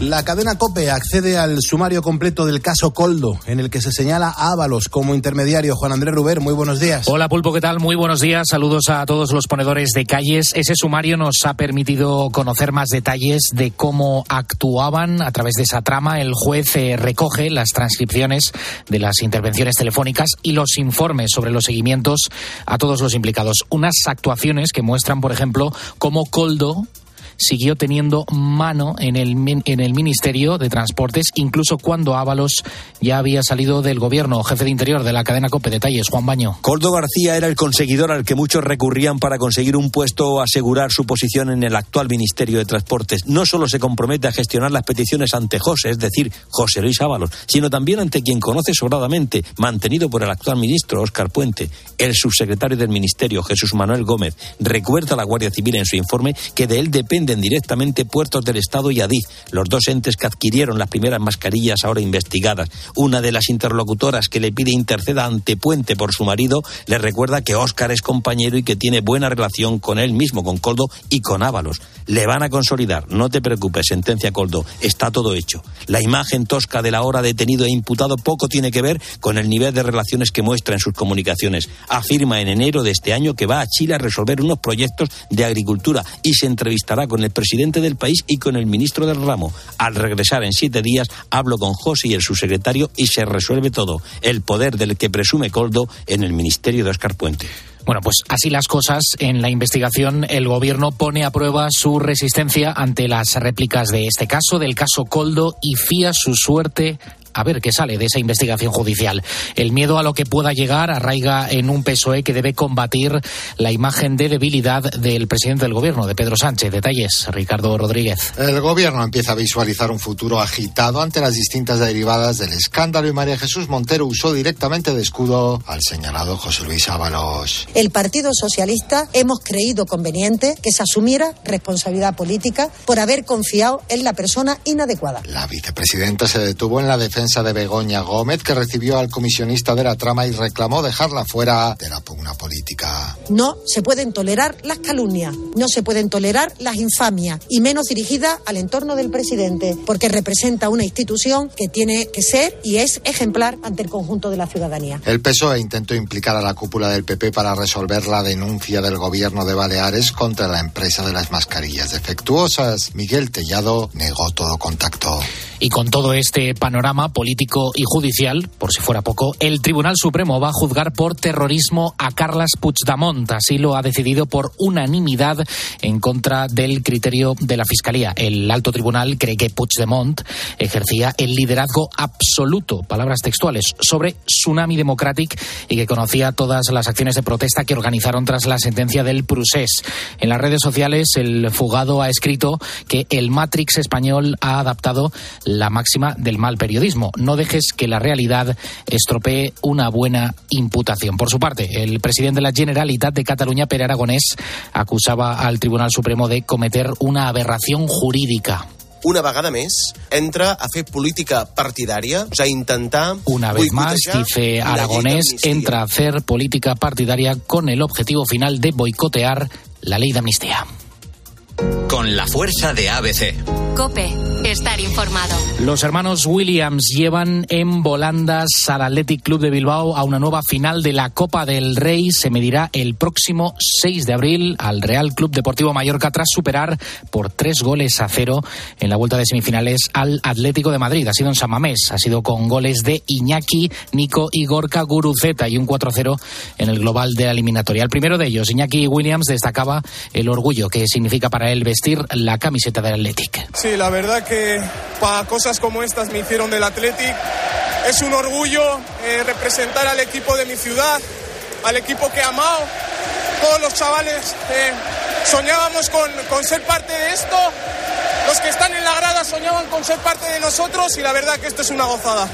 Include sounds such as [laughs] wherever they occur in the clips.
La cadena COPE accede al sumario completo del caso Coldo, en el que se señala a Ábalos como intermediario. Juan Andrés Ruber, muy buenos días. Hola Pulpo, ¿qué tal? Muy buenos días. Saludos a todos los ponedores de calles. Ese sumario nos ha permitido conocer más detalles de cómo actuaban a través de esa trama. El juez eh, recoge las transcripciones de las intervenciones telefónicas y los informes sobre los seguimientos a todos los implicados. Unas actuaciones que muestran, por ejemplo, cómo Coldo siguió teniendo mano en el, en el Ministerio de Transportes, incluso cuando Ábalos ya había salido del gobierno. Jefe de Interior de la cadena COPE. Detalles, Juan Baño. Coldo García era el conseguidor al que muchos recurrían para conseguir un puesto o asegurar su posición en el actual Ministerio de Transportes. No solo se compromete a gestionar las peticiones ante José, es decir, José Luis Ábalos, sino también ante quien conoce sobradamente, mantenido por el actual ministro Óscar Puente. El subsecretario del Ministerio, Jesús Manuel Gómez, recuerda a la Guardia Civil en su informe que de él depende directamente Puertos del Estado y Adif, los dos entes que adquirieron las primeras mascarillas ahora investigadas. Una de las interlocutoras que le pide interceda ante Puente por su marido le recuerda que Óscar es compañero y que tiene buena relación con él mismo, con Coldo y con Ábalos. Le van a consolidar, no te preocupes, sentencia Coldo, está todo hecho. La imagen tosca de la hora detenido e imputado poco tiene que ver con el nivel de relaciones que muestra en sus comunicaciones. Afirma en enero de este año que va a Chile a resolver unos proyectos de agricultura y se entrevistará con el presidente del país y con el ministro del ramo. Al regresar en siete días, hablo con José y el subsecretario y se resuelve todo. El poder del que presume Coldo en el ministerio de Oscar Puente. Bueno, pues así las cosas. En la investigación, el gobierno pone a prueba su resistencia ante las réplicas de este caso, del caso Coldo, y fía su suerte a ver qué sale de esa investigación judicial. El miedo a lo que pueda llegar arraiga en un PSOE que debe combatir la imagen de debilidad del presidente del gobierno, de Pedro Sánchez. Detalles, Ricardo Rodríguez. El gobierno empieza a visualizar un futuro agitado ante las distintas derivadas del escándalo y María Jesús Montero usó directamente de escudo al señalado José Luis Ábalos. El Partido Socialista hemos creído conveniente que se asumiera responsabilidad política por haber confiado en la persona inadecuada. La vicepresidenta se detuvo en la defensa de Begoña Gómez, que recibió al comisionista de la trama y reclamó dejarla fuera de la pugna política. No se pueden tolerar las calumnias, no se pueden tolerar las infamias, y menos dirigidas al entorno del presidente, porque representa una institución que tiene que ser y es ejemplar ante el conjunto de la ciudadanía. El PSOE intentó implicar a la cúpula del PP para resolver la denuncia del gobierno de Baleares contra la empresa de las mascarillas defectuosas. Miguel Tellado negó todo contacto. Y con todo este panorama político y judicial, por si fuera poco, el Tribunal Supremo va a juzgar por terrorismo a Carles Puigdemont. Así lo ha decidido por unanimidad en contra del criterio de la Fiscalía. El alto tribunal cree que Puigdemont ejercía el liderazgo absoluto, palabras textuales, sobre Tsunami Democratic y que conocía todas las acciones de protesta que organizaron tras la sentencia del Prusés. En las redes sociales, el fugado ha escrito que el Matrix español ha adaptado la máxima del mal periodismo. No dejes que la realidad estropee una buena imputación. Por su parte, el presidente de la Generalitat de Cataluña, Pere Aragonés, acusaba al Tribunal Supremo de cometer una aberración jurídica una vegada més, entra a fer política partidària, o sea, intentar... Una vez más, dice Aragonés, entra a hacer política partidaria con el objetivo final de boicotear la ley de amnistía. Con la fuerza de ABC. Cope, estar informado. Los hermanos Williams llevan en volandas al Athletic Club de Bilbao a una nueva final de la Copa del Rey. Se medirá el próximo 6 de abril al Real Club Deportivo Mallorca tras superar por tres goles a cero en la vuelta de semifinales al Atlético de Madrid. Ha sido en San Mamés, ha sido con goles de Iñaki, Nico y Gorka Guruceta y un 4-0 en el global de la eliminatoria. El primero de ellos, Iñaki Williams, destacaba el orgullo que significa para él vestir la camiseta del Athletic. Sí, la verdad que para cosas como estas me hicieron del Athletic. Es un orgullo eh, representar al equipo de mi ciudad, al equipo que he amado. Todos los chavales eh, soñábamos con, con ser parte de esto. Los que están en la grada soñaban con ser parte de nosotros y la verdad que esto es una gozada.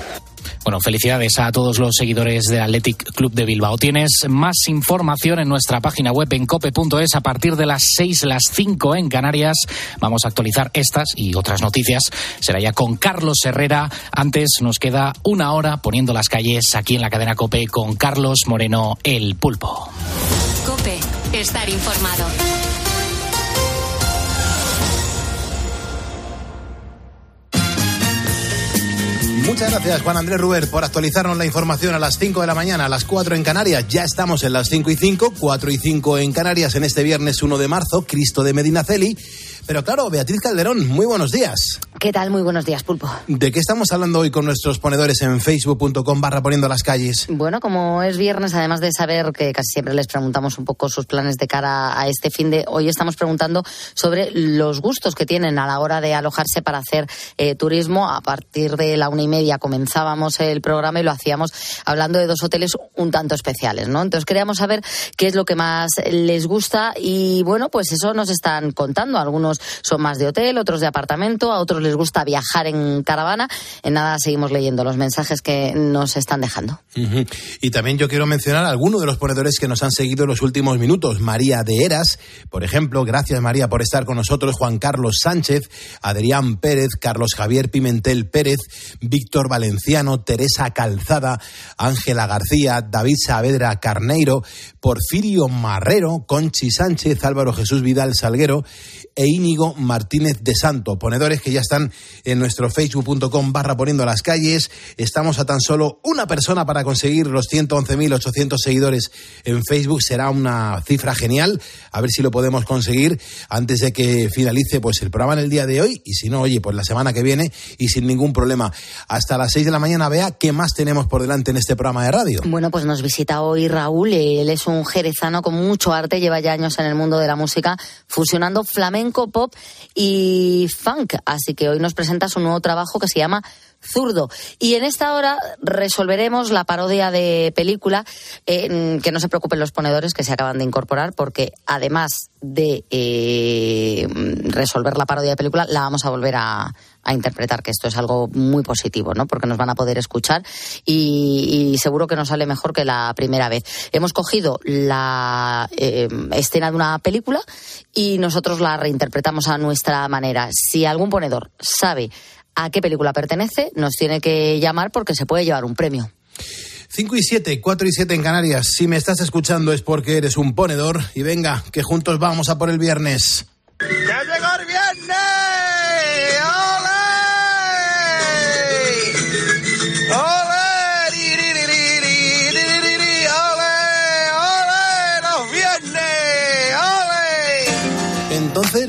Bueno, felicidades a todos los seguidores del Athletic Club de Bilbao. Tienes más información en nuestra página web en cope.es a partir de las 6, las 5 en Canarias. Vamos a actualizar estas y otras noticias. Será ya con Carlos Herrera. Antes nos queda una hora poniendo las calles aquí en la cadena Cope con Carlos Moreno, el pulpo. Cope, estar informado. Muchas gracias, Juan Andrés Ruber, por actualizarnos la información a las 5 de la mañana, a las 4 en Canarias. Ya estamos en las 5 y 5, 4 y 5 en Canarias en este viernes 1 de marzo, Cristo de Medinaceli. Pero claro, Beatriz Calderón, muy buenos días. ¿Qué tal? Muy buenos días, Pulpo. ¿De qué estamos hablando hoy con nuestros ponedores en facebook.com barra poniendo las calles? Bueno, como es viernes, además de saber que casi siempre les preguntamos un poco sus planes de cara a este fin de hoy, estamos preguntando sobre los gustos que tienen a la hora de alojarse para hacer eh, turismo. A partir de la una y media comenzábamos el programa y lo hacíamos hablando de dos hoteles un tanto especiales, ¿no? Entonces queríamos saber qué es lo que más les gusta y bueno, pues eso nos están contando. Algunos son más de hotel, otros de apartamento, a otros les gusta viajar en caravana. En nada seguimos leyendo los mensajes que nos están dejando. Y también yo quiero mencionar a algunos de los ponedores que nos han seguido en los últimos minutos. María de Eras, por ejemplo, gracias María por estar con nosotros. Juan Carlos Sánchez, Adrián Pérez, Carlos Javier Pimentel Pérez, Víctor Valenciano, Teresa Calzada, Ángela García, David Saavedra Carneiro, Porfirio Marrero, Conchi Sánchez, Álvaro Jesús Vidal Salguero e Martínez de Santo, ponedores que ya están en nuestro facebook.com barra poniendo las calles. Estamos a tan solo una persona para conseguir los 111.800 seguidores en Facebook. Será una cifra genial. A ver si lo podemos conseguir antes de que finalice pues el programa en el día de hoy. Y si no, oye, pues la semana que viene y sin ningún problema. Hasta las 6 de la mañana, vea qué más tenemos por delante en este programa de radio. Bueno, pues nos visita hoy Raúl. Él es un jerezano con mucho arte, lleva ya años en el mundo de la música, fusionando flamenco pop y funk. Así que hoy nos presenta su nuevo trabajo que se llama Zurdo. Y en esta hora resolveremos la parodia de película. Eh, que no se preocupen los ponedores que se acaban de incorporar, porque además de eh, resolver la parodia de película, la vamos a volver a, a, interpretar, que esto es algo muy positivo, ¿no? Porque nos van a poder escuchar y, seguro que nos sale mejor que la primera vez. Hemos cogido la eh, escena de una película y nosotros la reinterpretamos a nuestra manera. Si algún ponedor sabe a qué película pertenece, nos tiene que llamar porque se puede llevar un premio. 5 y 7, 4 y 7 en Canarias. Si me estás escuchando es porque eres un ponedor. Y venga, que juntos vamos a por el viernes.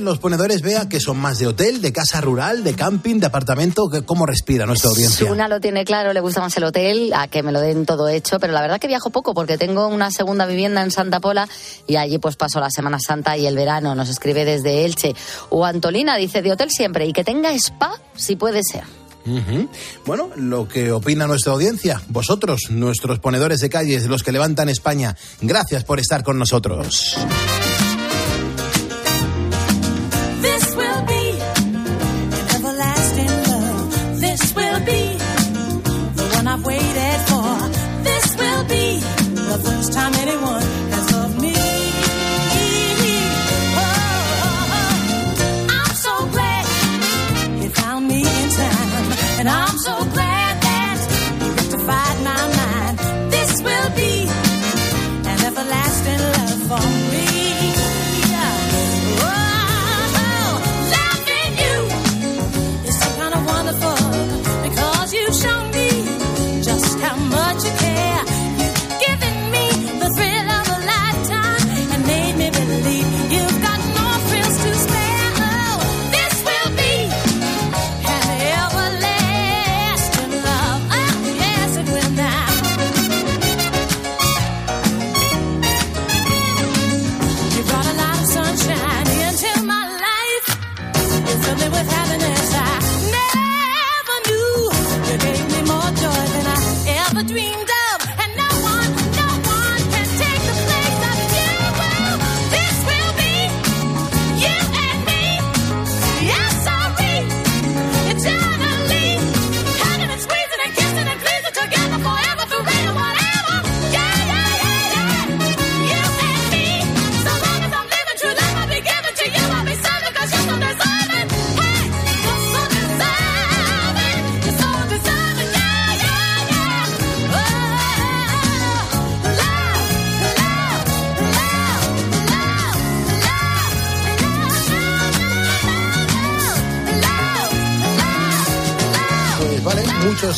Los ponedores vea que son más de hotel, de casa rural, de camping, de apartamento. ¿Cómo respira nuestra audiencia? Una lo tiene claro, le gusta más el hotel, a que me lo den todo hecho, pero la verdad que viajo poco porque tengo una segunda vivienda en Santa Pola y allí pues paso la Semana Santa y el verano. Nos escribe desde Elche. O Antolina dice de hotel siempre y que tenga spa si puede ser. Uh -huh. Bueno, lo que opina nuestra audiencia, vosotros, nuestros ponedores de calles, los que levantan España, gracias por estar con nosotros.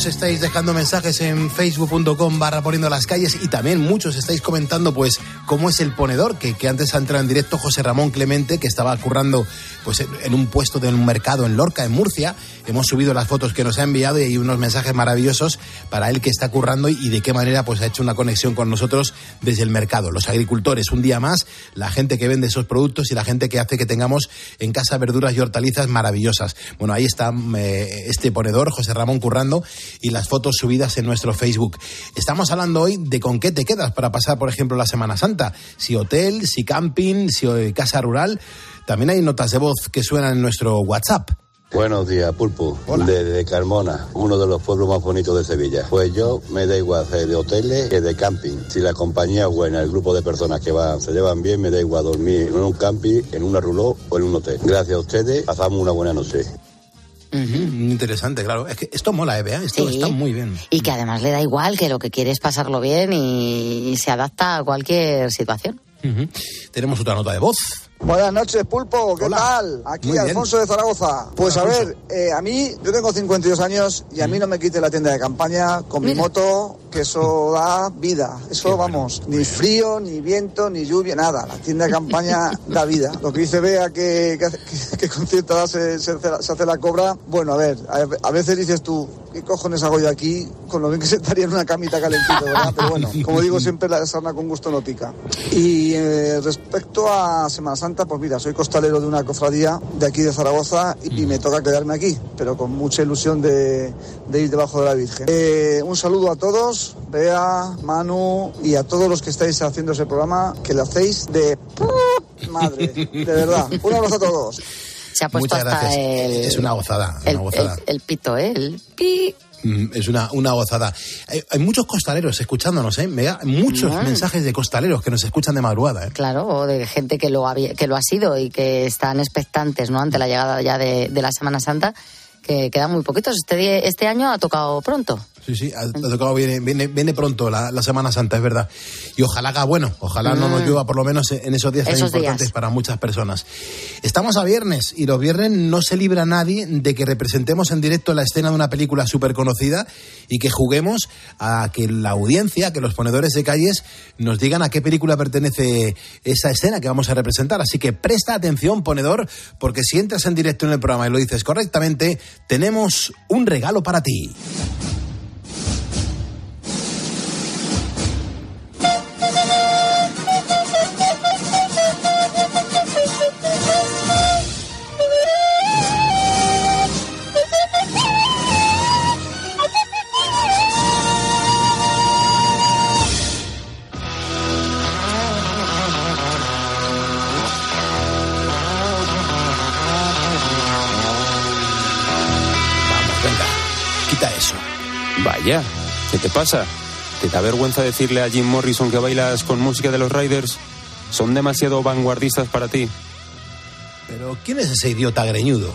Muchos estáis dejando mensajes en facebook.com barra las calles y también muchos estáis comentando pues cómo es el ponedor que, que antes ha entrado en directo José Ramón Clemente que estaba currando pues en, un puesto de un mercado en Lorca, en Murcia. Hemos subido las fotos que nos ha enviado y hay unos mensajes maravillosos para él que está currando y de qué manera pues ha hecho una conexión con nosotros desde el mercado. Los agricultores, un día más, la gente que vende esos productos y la gente que hace que tengamos en casa verduras y hortalizas maravillosas. Bueno, ahí está eh, este ponedor, José Ramón Currando, y las fotos subidas en nuestro Facebook. Estamos hablando hoy de con qué te quedas para pasar, por ejemplo, la Semana Santa. Si hotel, si camping, si eh, casa rural. También hay notas de voz que suenan en nuestro WhatsApp. Buenos días, Pulpo. Desde Carmona, uno de los pueblos más bonitos de Sevilla. Pues yo me da igual hacer de hoteles que de camping. Si la compañía es buena, el grupo de personas que van se llevan bien, me da igual dormir en un camping, en una ruló o en un hotel. Gracias a ustedes, pasamos una buena noche. Interesante, claro. Es que esto mola, ¿eh? Esto Sí. está muy bien. Y que además le da igual, que lo que quiere es pasarlo bien y, y se adapta a cualquier situación. Tenemos otra nota de voz. Buenas noches, Pulpo, ¿qué Hola. tal? Aquí Muy bien. Alfonso de Zaragoza. Pues Hola, a ver, eh, a mí, yo tengo 52 años y a mí no me quite la tienda de campaña con mi moto, que eso da vida. Eso, bueno. vamos, ni frío, ni viento, ni lluvia, nada. La tienda de campaña [laughs] da vida. Lo que dice Bea que, que, con cierta edad se, se hace la, se hace la cobra, bueno, a ver, a, a veces dices tú, ¿qué cojones hago yo aquí? Con lo bien que se estaría en una camita calentito, ¿verdad? Pero bueno, [laughs] como digo siempre, la sarna con gusto no pica. Y eh, respecto a Semana Santa, pues mira, soy costalero de una cofradía de aquí de Zaragoza y, y me toca quedarme aquí, pero con mucha ilusión de, de ir debajo de la Virgen. Eh, un saludo a todos, Bea, Manu y a todos los que estáis haciendo ese programa, que lo hacéis de madre, de verdad. Un abrazo a todos. Se ha puesto Muchas hasta gracias. el, Es una gozada, una el, gozada. el- el pito, ¿eh? El pi. Mm, Es una, una gozada. Hay, hay muchos costaleros escuchándonos, ¿eh? Me da muchos Ah. mensajes de costaleros que nos escuchan de madrugada, ¿eh? Claro, o de gente que lo, había- que lo ha sido y que están expectantes, ¿no? Ante la llegada ya de, de la Semana Santa, que quedan muy poquitos. Este, este año ha tocado pronto. Sí, sí, ha, tocado, viene, viene, viene pronto la, la Semana Santa, es verdad. Y ojalá haga bueno, ojalá no nos llueva por lo menos en esos días tan Mm. Esos importantes días. para muchas personas. Estamos a viernes y los viernes no se libra nadie de que representemos en directo la escena de una película súper conocida y que juguemos a que la audiencia, que los ponedores de calles nos digan a qué película pertenece esa escena que vamos a representar. Así que presta atención, ponedor, porque si entras en directo en el programa y lo dices correctamente, tenemos un regalo para ti. Vaya, ¿qué te pasa? ¿Te da vergüenza decirle a Jim Morrison que bailas con música de los Riders? ¿Son demasiado vanguardistas para ti? Pero ¿quién es ese idiota greñudo?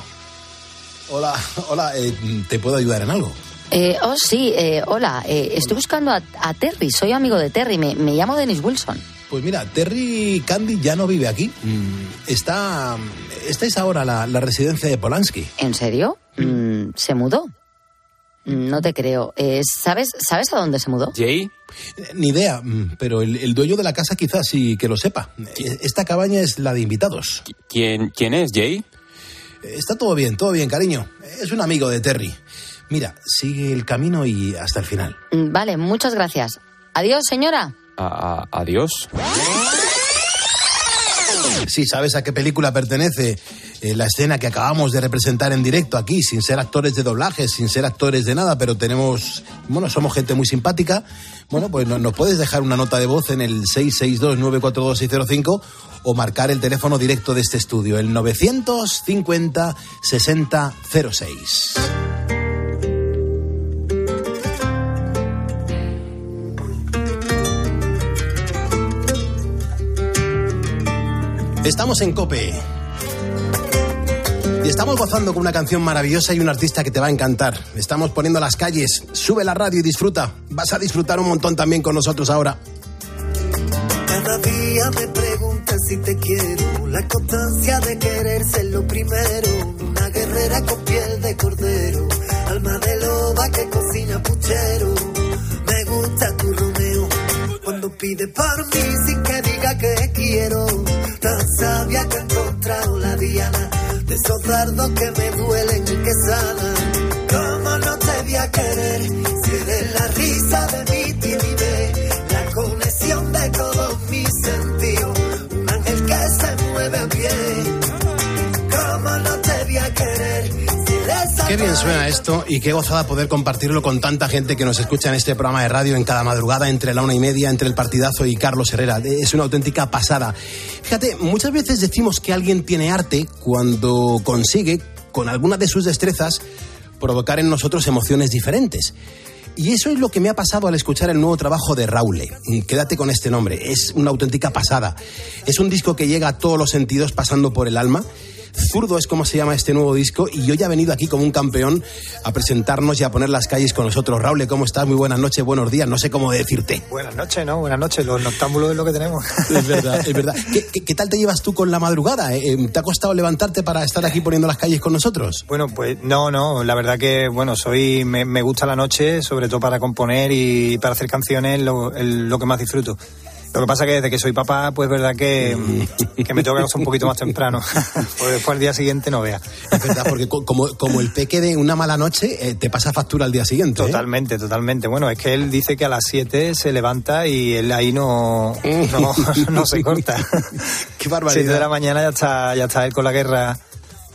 Hola, hola, eh, ¿te puedo ayudar en algo? Eh, oh, sí, eh, hola. eh, estoy buscando a, a Terry. Soy amigo de Terry. Me, me llamo Dennis Wilson. Pues mira, Terry Candy ya no vive aquí. Mm, Está. Esta es ahora la, la residencia de Polanski. ¿En serio? Mm, ¿Se mudó? No te creo. Eh, ¿sabes, ¿Sabes a dónde se mudó? ¿Jay? Eh, Ni idea, mm, pero el, el dueño de la casa quizás sí que lo sepa. Eh, Esta cabaña es la de invitados. ¿Quién, ¿Quién es, Jay? Eh, Está todo bien, todo bien, cariño. Es un amigo de Terry. Mira, sigue el camino y hasta el final. Mm, Vale, muchas gracias. Adiós, señora. A- a- adiós. Sí, ¿sabes a qué película pertenece eh, la escena que acabamos de representar en directo aquí, sin ser actores de doblaje, sin ser actores de nada, pero tenemos, bueno, somos gente muy simpática? Bueno, pues no- nos puedes dejar una nota de voz en el 662-942-605 o marcar el teléfono directo de este estudio, el 950-6006. Estamos en Cope. Y estamos gozando con una canción maravillosa y un artista que te va a encantar. Estamos poniendo las calles. Sube la radio y disfruta. Vas a disfrutar un montón también con nosotros ahora. Cada día me preguntas si te quiero, la constancia de querer ser lo primero, una guerrera con piel de cordero, alma de loba que cocina puchero. Me gusta tu Romeo cuando pide por mí sin que diga que quiero. Tan sabia que he encontrado la diana de esos dardos que me duelen y que sanan. ¿Cómo no te voy a querer si eres la risa de mi timidez? La conexión de todos mis sentidos. Un ángel que se mueve a pie. ¿Cómo no te voy a querer si Qué bien suena esto y qué gozada poder compartirlo con tanta gente que nos escucha en este programa de radio en cada madrugada entre la una y media, entre el partidazo y Carlos Herrera. Es una auténtica pasada. Fíjate, muchas veces decimos que alguien tiene arte cuando consigue, con alguna de sus destrezas, provocar en nosotros emociones diferentes. Y eso es lo que me ha pasado al escuchar el nuevo trabajo de Raule. Mm, Quédate con este nombre, es una auténtica pasada. Es un disco que llega a todos los sentidos pasando por el alma. Zurdo es como se llama este nuevo disco y hoy ha venido aquí como un campeón a presentarnos y a poner las calles con nosotros. Raule, ¿cómo estás? Muy buenas noches, buenos días, no sé cómo decirte. Buenas noches, ¿no? Buenas noches. Los noctámbulos es lo que tenemos. Es verdad, es verdad. ¿Qué, qué- qué tal te llevas tú con la madrugada? Eh, eh, ¿Te ha costado levantarte para estar aquí poniendo las calles con nosotros? Bueno, pues no, no. La verdad que, bueno, soy, me, me gusta la noche, sobre todo para componer y para hacer canciones, lo, el- lo que más disfruto. Lo que pasa que desde que soy papá, pues es verdad que, que me tengo que acostar un poquito más temprano. [laughs] pues después al día siguiente no vea. Es verdad, porque co- como, como el peque de una mala noche, eh, te pasa factura al día siguiente. ¿eh? Totalmente, totalmente. Bueno, es que él dice que a las 7 se levanta y él ahí no, [laughs] no, no se corta. Qué barbaridad. 7 de la mañana ya está, ya está él con la guerra.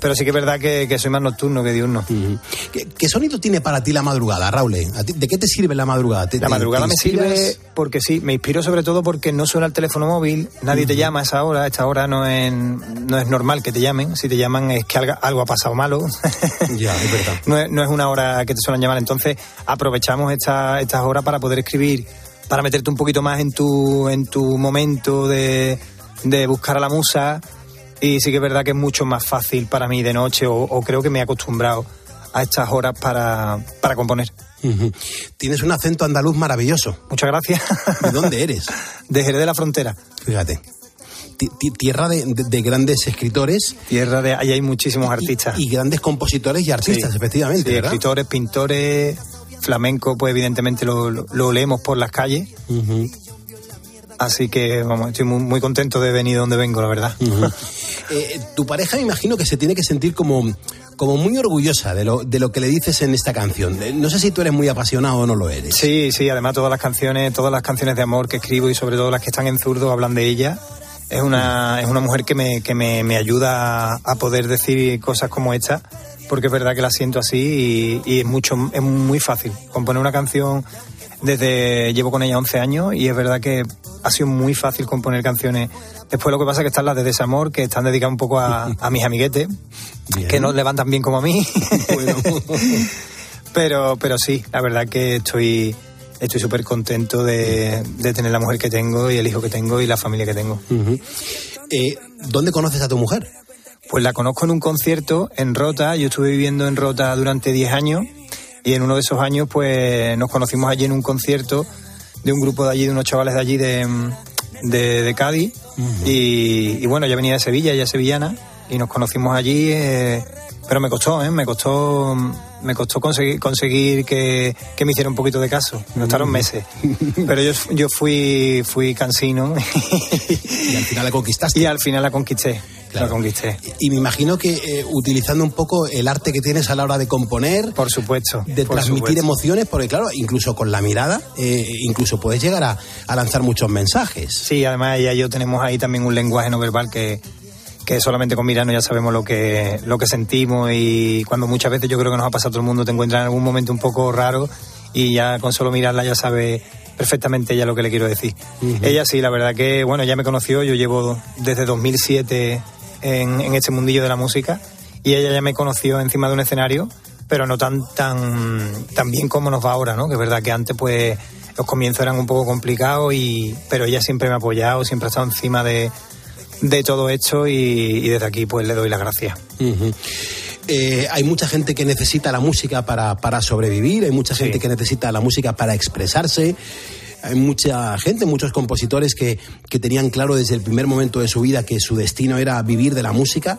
Pero sí que es verdad que, que soy más nocturno que diurno. ¿Qué, qué sonido tiene para ti la madrugada, Raúl? ¿A ti- ¿De qué te sirve la madrugada? ¿Te- La madrugada te me sirve porque sí, me inspiro sobre todo porque no suena el teléfono móvil, nadie te llama a esa hora, a esta hora no es, no es normal que te llamen, si te llaman es que algo, algo ha pasado malo. Ya, es [laughs] verdad. no, es, no es una hora que te suelen llamar, entonces aprovechamos esta, estas horas para poder escribir, para meterte un poquito más en tu, en tu momento de, de buscar a la musa y sí que es verdad que es mucho más fácil para mí de noche o, o creo que me he acostumbrado a estas horas para, para componer. Tienes un acento andaluz maravilloso. Muchas gracias. ¿De dónde eres? [laughs] De Jerez de la Frontera. Fíjate. Ti- ti- Tierra de, de- de grandes escritores. Tierra de. Ahí hay muchísimos artistas. Y grandes compositores y artistas, Sí. efectivamente. Sí, ¿verdad? escritores, pintores, flamenco, pues evidentemente lo, lo- lo leemos por las calles. Ujú. Así que, vamos, estoy muy, muy contento de venir donde vengo, la verdad. [laughs] Eh, tu pareja me imagino que se tiene que sentir como, como muy orgullosa de lo, de lo que le dices en esta canción. Eh, No sé si tú eres muy apasionado o no lo eres. Sí, sí, además todas las canciones, todas las canciones de amor que escribo y sobre todo las que están en zurdo hablan de ella. Es una, es una mujer que me, que me, me ayuda a poder decir cosas como esta, porque es verdad que la siento así y, y es mucho, es muy fácil. Componer una canción desde, llevo con ella 11 años y es verdad que ha sido muy fácil componer canciones. Después lo que pasa es que están las de desamor, que están dedicadas un poco a, a mis amiguetes, que no levantan bien como a mí. [laughs] pero, pero sí, la verdad que estoy estoy súper contento de, de tener la mujer que tengo y el hijo que tengo y la familia que tengo. Eh, ¿Dónde conoces a tu mujer? Pues la conozco en un concierto en Rota. Yo estuve viviendo en Rota durante 10 años y en uno de esos años pues nos conocimos allí en un concierto de un grupo de allí, de unos chavales de allí de, de, de Cádiz. y, y bueno, ella venía de Sevilla, es sevillana y nos conocimos allí. eh, pero me costó, ¿eh? Me costó, me costó conseguir, conseguir que, que me hiciera un poquito de caso. Me costaron meses. Pero yo, yo fui, fui cansino. [laughs] Y al final la conquistaste. Y al final la conquisté. La conquisté. Y me imagino que eh, utilizando un poco el arte que tienes a la hora de componer, por supuesto, de por transmitir supuesto. emociones, porque claro, incluso con la mirada, eh, incluso puedes llegar a, a lanzar muchos mensajes. Sí, además ella y yo tenemos ahí también un lenguaje no verbal que, que solamente con mirarnos ya sabemos lo que, lo que sentimos y cuando muchas veces yo creo que nos ha pasado a todo el mundo, te encuentras en algún momento un poco raro y ya con solo mirarla ya sabe perfectamente ella lo que le quiero decir. Ella sí, la verdad que, bueno, ya me conoció, yo llevo desde 2007 en, en este mundillo de la música y ella ya me conoció encima de un escenario, pero no tan, tan, tan bien como nos va ahora, ¿no? Que es verdad que antes pues los comienzos eran un poco complicados, y, pero ella siempre me ha apoyado, siempre ha estado encima de, de todo esto y, y desde aquí pues le doy las gracias. Eh, hay mucha gente que necesita la música para, para sobrevivir, hay mucha gente que necesita la música para expresarse. Hay mucha gente, muchos compositores que, que tenían claro desde el primer momento de su vida que su destino era vivir de la música.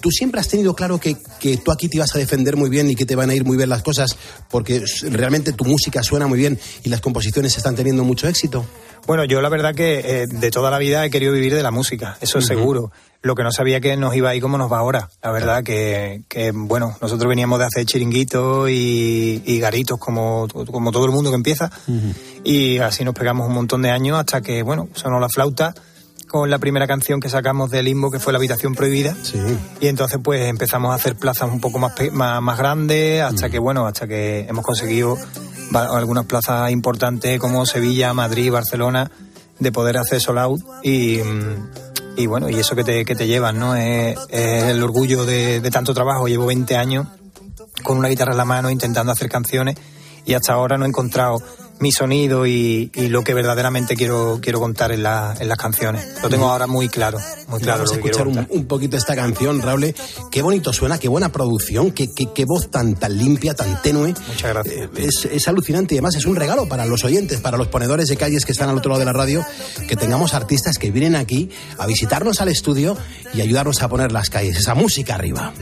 ¿Tú siempre has tenido claro que, que tú aquí te ibas a defender muy bien y que te van a ir muy bien las cosas porque realmente tu música suena muy bien y las composiciones están teniendo mucho éxito? Bueno, yo la verdad que eh, de toda la vida he querido vivir de la música, eso es seguro. Lo que no sabía que nos iba a ir como nos va ahora. La verdad que, que bueno, nosotros veníamos de hacer chiringuitos y, y garitos como, como todo el mundo que empieza. Y así nos pegamos un montón de años hasta que, bueno, sonó la flauta con la primera canción que sacamos de Limbo, que fue La Habitación Prohibida. Y entonces pues empezamos a hacer plazas un poco más, más, más grandes, hasta que, bueno, hasta que hemos conseguido algunas plazas importantes como Sevilla, Madrid, Barcelona, de poder hacer sold out y, mm, bueno, y eso que te, que te llevan, ¿no? Es, es el orgullo de, de tanto trabajo. Llevo 20 años con una guitarra en la mano intentando hacer canciones y hasta ahora no he encontrado mi sonido y, y lo que verdaderamente quiero, quiero contar en, la- en las canciones. Lo tengo ahora muy claro, muy claro Vamos lo a que escuchar un, un poquito esta canción, Raúl. Qué bonito suena, qué buena producción, qué, qué- qué voz tan, tan limpia, tan tenue. Muchas gracias. Es, es alucinante y además es un regalo para los oyentes, para los ponedores de calles que están al otro lado de la radio, que tengamos artistas que vienen aquí a visitarnos al estudio y ayudarnos a poner las calles, esa música arriba.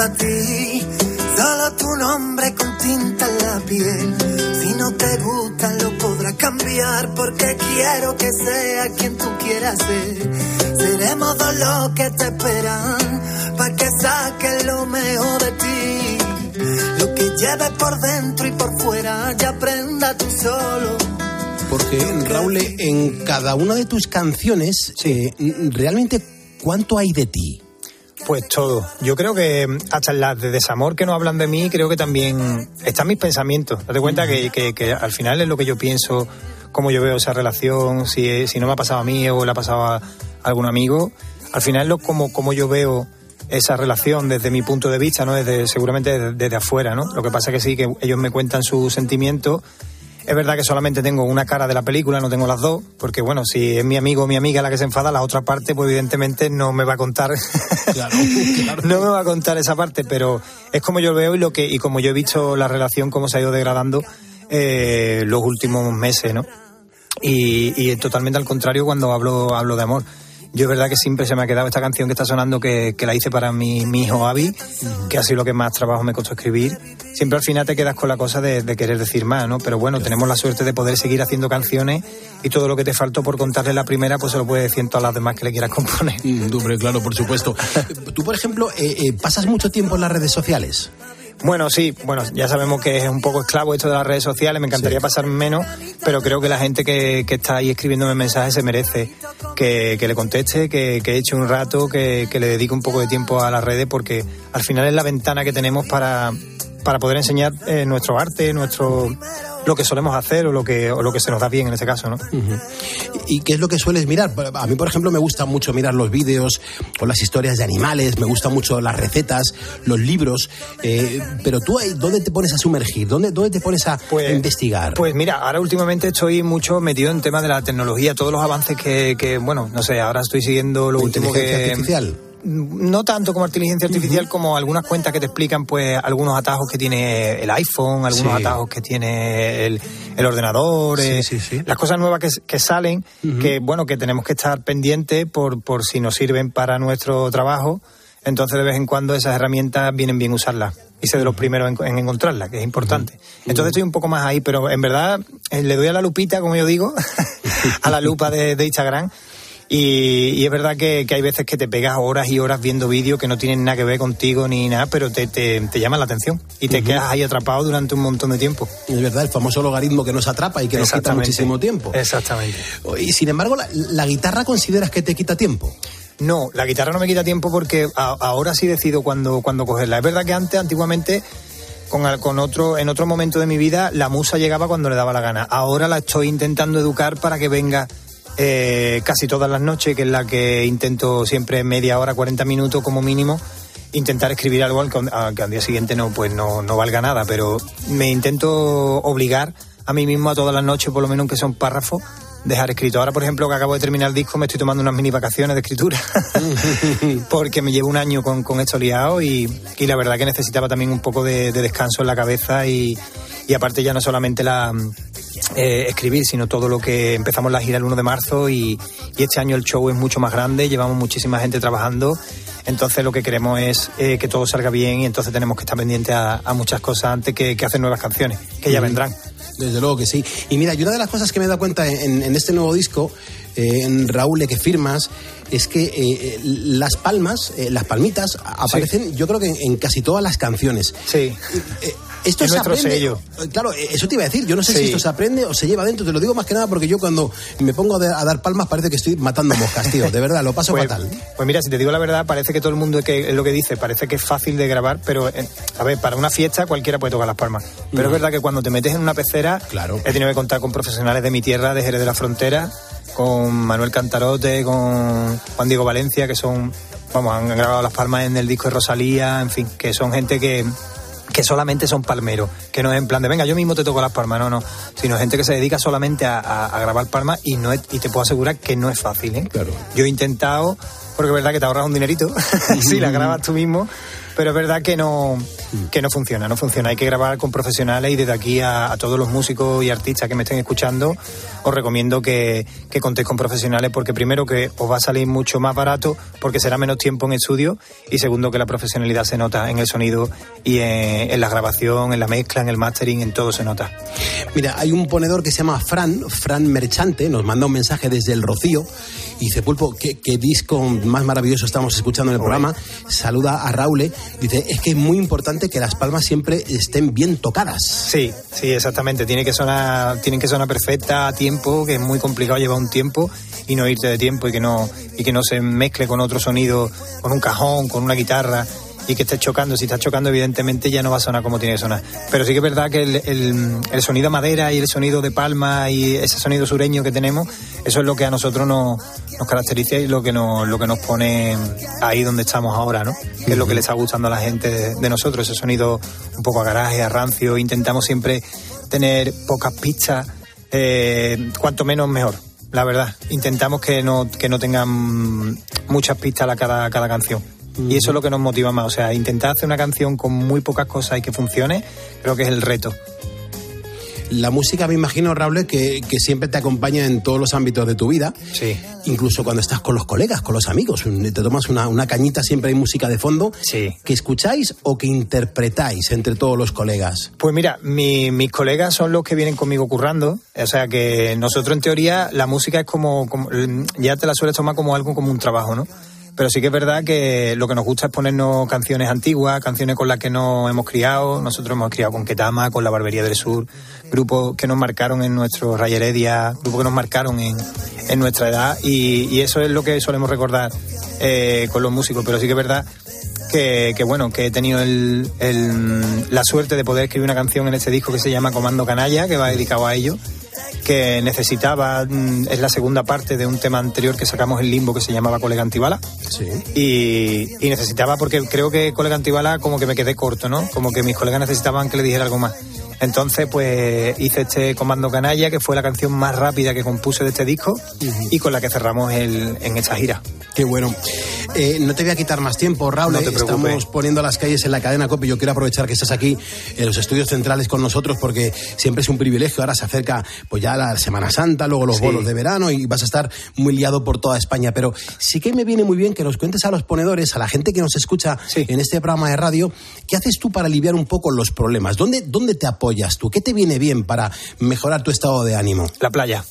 Para ti, solo tu nombre con tinta en la piel. Si no te gusta lo podrás cambiar porque quiero que sea quien tú quieras ser. Seremos dos los que te esperan para que saques lo mejor de ti. Lo que lleves por dentro y por fuera ya aprenda tú solo. Porque, Raúl, en cada una de tus canciones, eh, realmente, ¿cuánto hay de ti? Pues todo. Yo creo que mm, hasta las de desamor que no hablan de mí, creo que también están mis pensamientos. Date cuenta que, que- que al final es lo que yo pienso, cómo yo veo esa relación, si, si no me ha pasado a mí o le ha pasado a algún amigo. Al final lo como, como yo veo esa relación desde mi punto de vista, ¿no? Desde, seguramente desde, desde afuera, ¿no? Lo que pasa que sí, que ellos me cuentan sus sentimientos. Es verdad que solamente tengo una cara de la película, no tengo las dos, porque bueno, si es mi amigo o mi amiga la que se enfada, la otra parte, pues evidentemente no me va a contar. [laughs] no me va a contar esa parte, pero es como yo veo y lo que y como yo he visto la relación cómo se ha ido degradando eh, los últimos meses, ¿no? Y, y totalmente al contrario cuando hablo hablo de amor. Yo es verdad que siempre se me ha quedado esta canción que está sonando que, que la hice para mi, mi hijo Avi, que ha sido lo que más trabajo me costó escribir. Siempre al final te quedas con la cosa de, de querer decir más, ¿no? Pero bueno, tenemos la suerte de poder seguir haciendo canciones y todo lo que te faltó por contarle la primera, pues se lo puedes decir en todas las demás que le quieras componer. Mm, hombre, claro, por supuesto. [laughs] Tú, por ejemplo, eh, eh, ¿pasas mucho tiempo en las redes sociales? Bueno, sí, bueno, ya sabemos que es un poco esclavo esto de las redes sociales, me encantaría pasar menos, pero creo que la gente que, que está ahí escribiéndome mensajes se merece que, que le conteste, que, que eche un rato, que, que le dedique un poco de tiempo a las redes, porque al final es la ventana que tenemos para, para poder enseñar eh, nuestro arte, nuestro lo que solemos hacer o lo que, o lo que se nos da bien en este caso, ¿no? ¿Y qué es lo que sueles mirar? A mí, por ejemplo, me gusta mucho mirar los vídeos o las historias de animales, me gustan mucho las recetas, los libros, eh, pero tú, ahí, ¿dónde te pones a sumergir? ¿Dónde, dónde te pones a investigar? Pues mira, ahora últimamente estoy mucho metido en temas de la tecnología, todos los avances que, que bueno, no sé, ahora estoy siguiendo lo ¿La último que... artificial? No tanto como inteligencia artificial, como algunas cuentas que te explican pues algunos atajos que tiene el iPhone, algunos Sí. atajos que tiene el, el ordenador, eh, las cosas nuevas que, que salen, que bueno, que tenemos que estar pendientes por, por si nos sirven para nuestro trabajo. Entonces de vez en cuando esas herramientas vienen bien usarlas y ser de los primeros en, en encontrarlas, que es importante. Entonces estoy un poco más ahí, pero en verdad eh, le doy a la lupita, como yo digo, [laughs] a la lupa de, de Instagram. Y, y es verdad que, que hay veces que te pegas horas y horas viendo vídeos que no tienen nada que ver contigo ni nada, pero te, te, te llaman la atención y te quedas ahí atrapado durante un montón de tiempo. Es verdad, el famoso logaritmo que nos atrapa y que nos quita muchísimo tiempo. Exactamente. Y sin embargo, la, la guitarra consideras que te quita tiempo. No, la guitarra no me quita tiempo porque a- ahora sí decido cuándo, cuándo cogerla. Es verdad que antes, antiguamente, con, con otro, en otro momento de mi vida, la musa llegaba cuando le daba la gana. Ahora la estoy intentando educar para que venga eh, casi todas las noches, que es la que intento siempre media hora, 40 minutos como mínimo. intentar escribir algo al que, al que al día siguiente no, pues no, no valga nada, pero me intento obligar a mí mismo a todas las noches, por lo menos aunque sea un párrafo, dejar escrito. Ahora, por ejemplo, que acabo de terminar el disco, me estoy tomando unas mini vacaciones de escritura, [laughs] porque me llevo un año con, con esto liado y, y la verdad que necesitaba también un poco de, de descanso en la cabeza y, y aparte ya no solamente la eh, escribir, sino todo lo que empezamos la gira el 1 de marzo y, y este año el show es mucho más grande, llevamos muchísima gente trabajando. Entonces lo que queremos es eh, que todo salga bien y entonces tenemos que estar pendientes a, a muchas cosas antes que, que hacer nuevas canciones, que ya vendrán. Desde luego que sí. Y mira, y una de las cosas que me he dado cuenta en, en este nuevo disco, eh, en Raúl, que firmas, es que eh, eh, las palmas, eh, las palmitas, aparecen, yo creo que en, en casi todas las canciones. Sí. Esto Es se nuestro aprende- sello. eh, Claro, eh, eso te iba a decir. Yo no sé si esto se aprende o se lleva dentro. Te lo digo más que nada porque yo cuando me pongo a, a dar palmas parece que estoy matando moscas, tío. De verdad, lo paso Pues, fatal. pues mira, si te digo la verdad, parece que todo el mundo que es lo que dice, parece que es fácil de grabar, pero eh, a ver, para una fiesta cualquiera puede tocar las palmas. Pero Mm. es verdad que cuando te metes en una pecera, Claro. he tenido que contar con profesionales de mi tierra, de Jerez de la Frontera, con Manuel Cantarote, con Juan Diego Valencia, que son, vamos, han grabado las palmas en el disco de Rosalía, en fin, que son gente que que solamente son palmeros, que no es en plan de venga, yo mismo te toco las palmas, no, no, sino gente que se dedica solamente a, a- a grabar palmas y no es- y te puedo asegurar que no es fácil, ¿eh? Claro. Yo he intentado, porque es verdad que te ahorras un dinerito [laughs] si la grabas tú mismo, pero es verdad que no, que no funciona, no funciona. Hay que grabar con profesionales y desde aquí a, a todos los músicos y artistas que me estén escuchando, os recomiendo que, que contéis con profesionales porque primero que os va a salir mucho más barato porque será menos tiempo en estudio y segundo que la profesionalidad se nota en el sonido y en, en la grabación, en la mezcla, en el mastering, en todo se nota. Mira, hay un ponedor que se llama Fran, Fran Merchante, nos manda un mensaje desde el Rocío y dice, Pulpo, ¿qué, qué disco más maravilloso estamos escuchando en el programa? Saluda a Raúl, dice, es que es muy importante que las palmas siempre estén bien tocadas. Sí, sí, exactamente. Tiene que sonar, tienen que sonar perfecta a tiempo, que es muy complicado llevar un tiempo y no irte de tiempo y que no, y que no se mezcle con otro sonido, con un cajón, con una guitarra y que esté chocando. Si está chocando, evidentemente ya no va a sonar como tiene que sonar. Pero sí que es verdad que el, el- el sonido madera y el sonido de palma y ese sonido sureño que tenemos, eso es lo que a nosotros nos, nos caracteriza y lo que nos, lo que nos pone ahí donde estamos ahora, ¿no? Que es lo que le está gustando a la gente de, nosotros, ese sonido un poco a garaje, a rancio. Intentamos siempre tener pocas pistas, eh, cuanto menos mejor. La verdad, intentamos que no, que no tengan muchas pistas a cada, cada canción. Y eso es lo que nos motiva más. O sea, intentar hacer una canción con muy pocas cosas y que funcione, creo que es el reto. La música, me imagino, Raúl, que, que siempre te acompaña en todos los ámbitos de tu vida. Sí. Incluso cuando estás con los colegas, con los amigos. Te tomas una, una cañita, siempre hay música de fondo. Sí. ¿Que escucháis o que interpretáis entre todos los colegas? Pues mira, mi- mis colegas son los que vienen conmigo currando. O sea que nosotros en teoría la música es como, como- ya te la sueles tomar como algo como un trabajo, ¿no? Pero sí que es verdad que lo que nos gusta es ponernos canciones antiguas, canciones con las que nos hemos criado. Nosotros hemos criado con Ketama, con La Barbería del Sur, grupos que nos marcaron en nuestro Ray Heredia, grupos que nos marcaron en, en nuestra edad y, eso es lo que solemos recordar eh, con los músicos. Pero sí que es verdad que, bueno, que he tenido el- la suerte de poder escribir una canción en este disco que se llama Comando Canalla, que va dedicado a ello, que necesitaba, mm, es la segunda parte de un tema anterior que sacamos en Limbo que se llamaba Colega Antibala. Sí. Y, y necesitaba, porque creo que Colega Antibala como que me quedé corto, ¿no? Como que mis colegas necesitaban que le dijera algo más. Entonces, pues hice este Comando Canalla, que fue la canción más rápida que compuse de este disco y con la que cerramos el, en esta gira. Qué bueno. Eh, no te voy a quitar más tiempo, Raúl. No te eh, preocupes. Estamos poniendo las calles en la cadena COPE. Yo quiero aprovechar que estás aquí en los estudios centrales con nosotros porque siempre es un privilegio. Ahora se acerca pues ya la Semana Santa, luego los Sí. bolos de verano y vas a estar muy liado por toda España. Pero sí que me viene muy bien que nos cuentes a los ponedores, a la gente que nos escucha en este programa de radio, ¿qué haces tú para aliviar un poco los problemas? ¿Dónde, ¿Dónde te apoyas tú? ¿Qué te viene bien para mejorar tu estado de ánimo? La playa.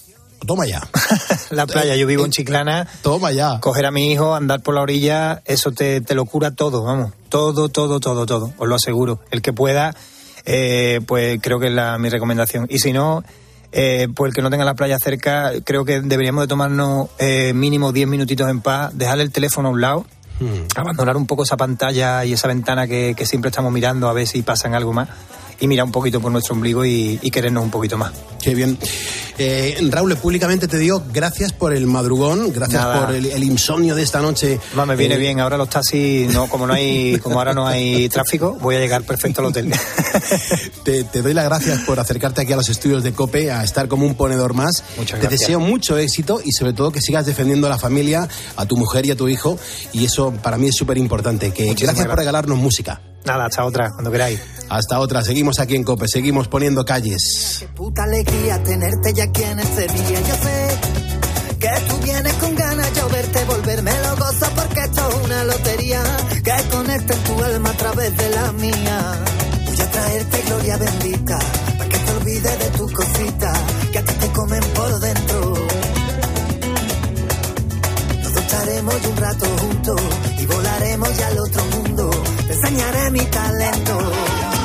Toma ya. [laughs] la playa, yo vivo en Chiclana. Toma ya. Coger a mi hijo, andar por la orilla, eso te, te lo cura todo, vamos. Todo, todo, todo, todo. Os lo aseguro. El que pueda, eh, pues creo que es la, mi recomendación. Y si no, eh, pues el que no tenga la playa cerca, creo que deberíamos de tomarnos eh, mínimo 10 minutitos en paz, dejar el teléfono a un lado, abandonar un poco esa pantalla y esa ventana que, que siempre estamos mirando a ver si pasan algo más y mirar un poquito por nuestro ombligo y, y querernos un poquito más. Qué bien. Eh, Raúl, públicamente te digo gracias por el madrugón, gracias Nada. por el, el insomnio de esta noche. Va, me viene Eh, bien. Ahora los taxis, no, como no hay, [laughs] como ahora no hay tráfico, voy a llegar perfecto al hotel. [laughs] Te, te doy las gracias por acercarte aquí a los estudios de COPE, a estar como un ponedor más. Muchas te gracias. deseo mucho éxito y sobre todo que sigas defendiendo a la familia, a tu mujer y a tu hijo. Y eso para mí es súper importante. Que Muchísimas gracias por regalarnos música. Nada, hasta otra, cuando queráis. Hasta otra, seguimos aquí en COPE, seguimos poniendo calles. Puta alegría tenerte ya aquí en este día. Yo sé que tú vienes con ganas, yo verte volverme lo gozo porque esto es una lotería que conecta en tu alma a través de la mía. Voy a traerte gloria bendita para que te olvides de tus cositas que a ti te comen por dentro. Nos estaremos un rato juntos y volaremos ya al otro mundo. Enseñaré mi talento.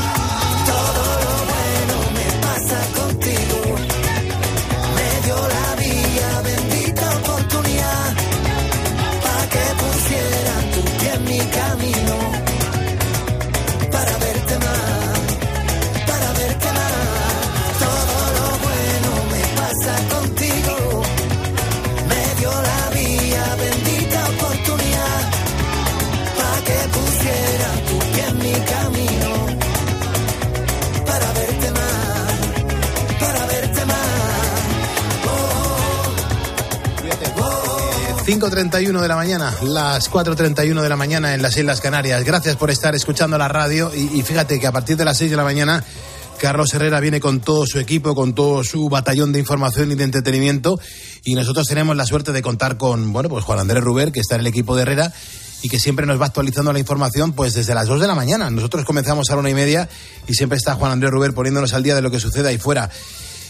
5.31 de la mañana, las 4.31 de la mañana en las Islas Canarias. Gracias por estar escuchando la radio y, fíjate que a partir de las 6 de la mañana Carlos Herrera viene con todo su equipo, con todo su batallón de información y de entretenimiento y nosotros tenemos la suerte de contar con, bueno, pues Juan Andrés Ruber, que está en el equipo de Herrera y que siempre nos va actualizando la información pues desde las 2 de la mañana. Nosotros comenzamos a la una y media y siempre está Juan Andrés Ruber poniéndonos al día de lo que sucede ahí fuera.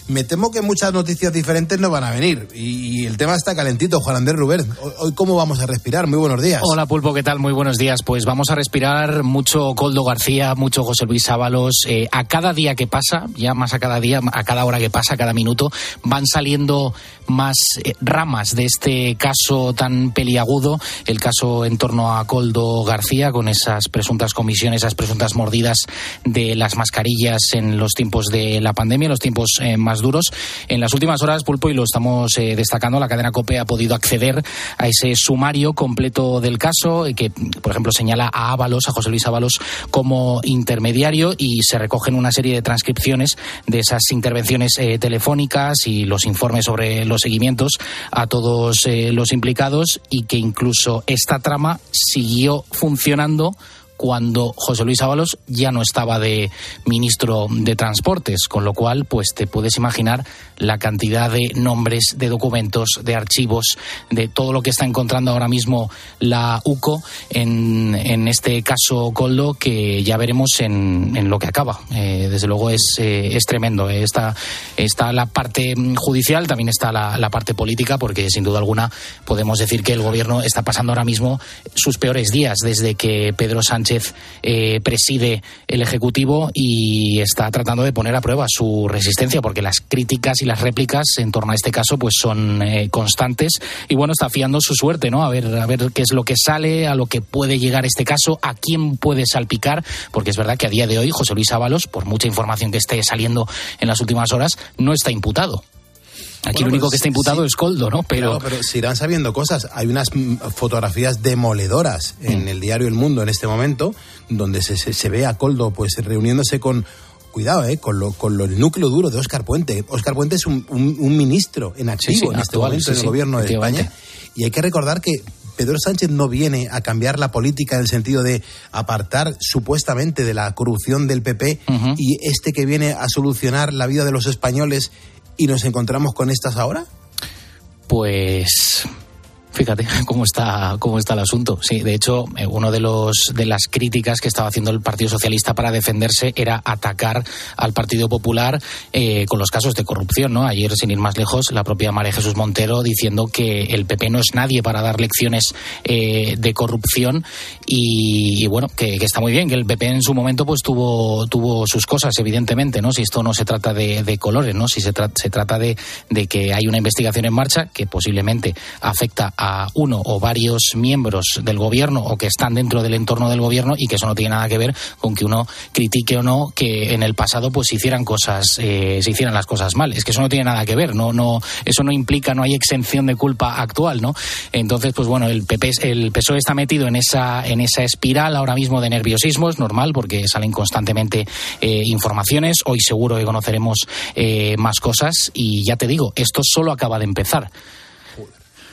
Me temo que muchas noticias diferentes no van a venir y, el tema está calentito, Juan Andrés Ruber. Hoy, hoy cómo vamos a respirar? Muy buenos días. Hola Pulpo, ¿qué tal? Muy buenos días. Pues vamos a respirar mucho Coldo García, mucho José Luis Ábalos. Eh, a cada día que pasa, ya más a cada día, a cada hora que pasa, a cada minuto, van saliendo más eh, ramas de este caso tan peliagudo, el caso en torno a Coldo García, con esas presuntas comisiones, esas presuntas mordidas de las mascarillas en los tiempos de la pandemia, en los tiempos eh, más duros. En las últimas horas, Pulpo, y lo estamos eh, destacando, la cadena COPE ha podido acceder a ese sumario completo del caso, eh, que, por ejemplo, señala a Ábalos, a José Luis Ábalos, como intermediario y se recogen una serie de transcripciones de esas intervenciones eh, telefónicas y los informes sobre los seguimientos a todos los implicados y que incluso esta trama siguió funcionando cuando José Luis Ábalos ya no estaba de ministro de Transportes, con lo cual, pues te puedes imaginar la cantidad de nombres, de documentos, de archivos, de todo lo que está encontrando ahora mismo la UCO en, en este caso Coldo, que ya veremos en, en lo que acaba. Eh, desde luego es, eh, es tremendo. Eh, Está, está la parte judicial, también está la, la parte política, porque sin duda alguna podemos decir que el gobierno está pasando ahora mismo sus peores días desde que Pedro Sánchez preside el Ejecutivo y está tratando de poner a prueba su resistencia, porque las críticas y las réplicas en torno a este caso pues son eh, constantes y bueno, está fiando su suerte, ¿no? A ver, a ver qué es lo que sale, a lo que puede llegar este caso, a quién puede salpicar, porque es verdad que a día de hoy José Luis Ábalos, por mucha información que esté saliendo en las últimas horas, no está imputado. Aquí Bueno, lo único pues, que está imputado sí. es Coldo, ¿no? Pero, pero se irán sabiendo cosas. Hay unas mm, fotografías demoledoras Mm. en el diario El Mundo en este momento, donde se, se, se ve a Coldo pues reuniéndose con cuidado, eh, con lo, con lo- el núcleo duro de Óscar Puente. Óscar Puente es un, un- un ministro en activo Sí, sí, en este momento sí, en el gobierno de. España. Y hay que recordar que Pedro Sánchez no viene a cambiar la política en el sentido de apartar supuestamente de la corrupción del PP y este que viene a solucionar la vida de los españoles y nos encontramos con estas ahora. pues fíjate [laughs] cómo está cómo está el asunto. Sí, de hecho, eh, uno de los de las críticas que estaba haciendo el Partido Socialista para defenderse era atacar al Partido Popular eh, con los casos de corrupción, ¿no? Ayer, sin ir más lejos, la propia María Jesús Montero diciendo que el PP no es nadie para dar lecciones eh, de corrupción y, bueno, que, está muy bien, que el PP en su momento pues tuvo tuvo sus cosas, evidentemente, ¿no? Si esto no se trata de, de colores, ¿no? Si se, tra- se trata de, de que hay una investigación en marcha que posiblemente afecta a uno o varios miembros del gobierno o que están dentro del entorno del gobierno y que eso no tiene nada que ver con que uno critique o no que en el pasado pues se hicieran cosas, eh, se hicieran las cosas mal. Es que eso no tiene nada que ver, no, no, eso no implica, no hay exención de culpa actual, ¿no? Entonces, pues bueno, el PP, el PSOE está metido en esa, en esa espiral ahora mismo de nerviosismo, es normal porque salen constantemente eh, informaciones. Hoy seguro que conoceremos eh, más cosas y ya te digo, esto solo acaba de empezar.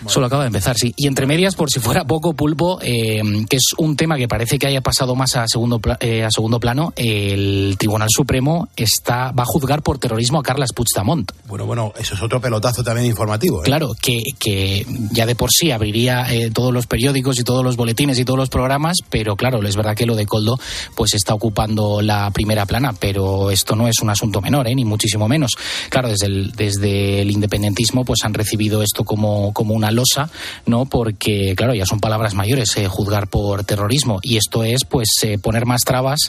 Solo acaba de empezar, sí. Y entre medias, por si fuera poco, Pulpo, eh, que es un tema que parece que haya pasado más a segundo, pla- eh, a segundo plano, el Tribunal Supremo está, va a juzgar por terrorismo a Carles Puigdemont. Bueno, bueno, eso es otro pelotazo también informativo. ¿eh? Claro, que, que ya de por sí abriría eh, todos los periódicos y todos los boletines y todos los programas, pero claro, es verdad que lo de Coldo pues está ocupando la primera plana, pero esto no es un asunto menor, ¿eh? ni muchísimo menos. Claro, desde el, desde el independentismo pues han recibido esto como, como una losa, ¿no? Porque, claro, ya son palabras mayores, eh, juzgar por terrorismo, y esto es pues eh, poner más trabas,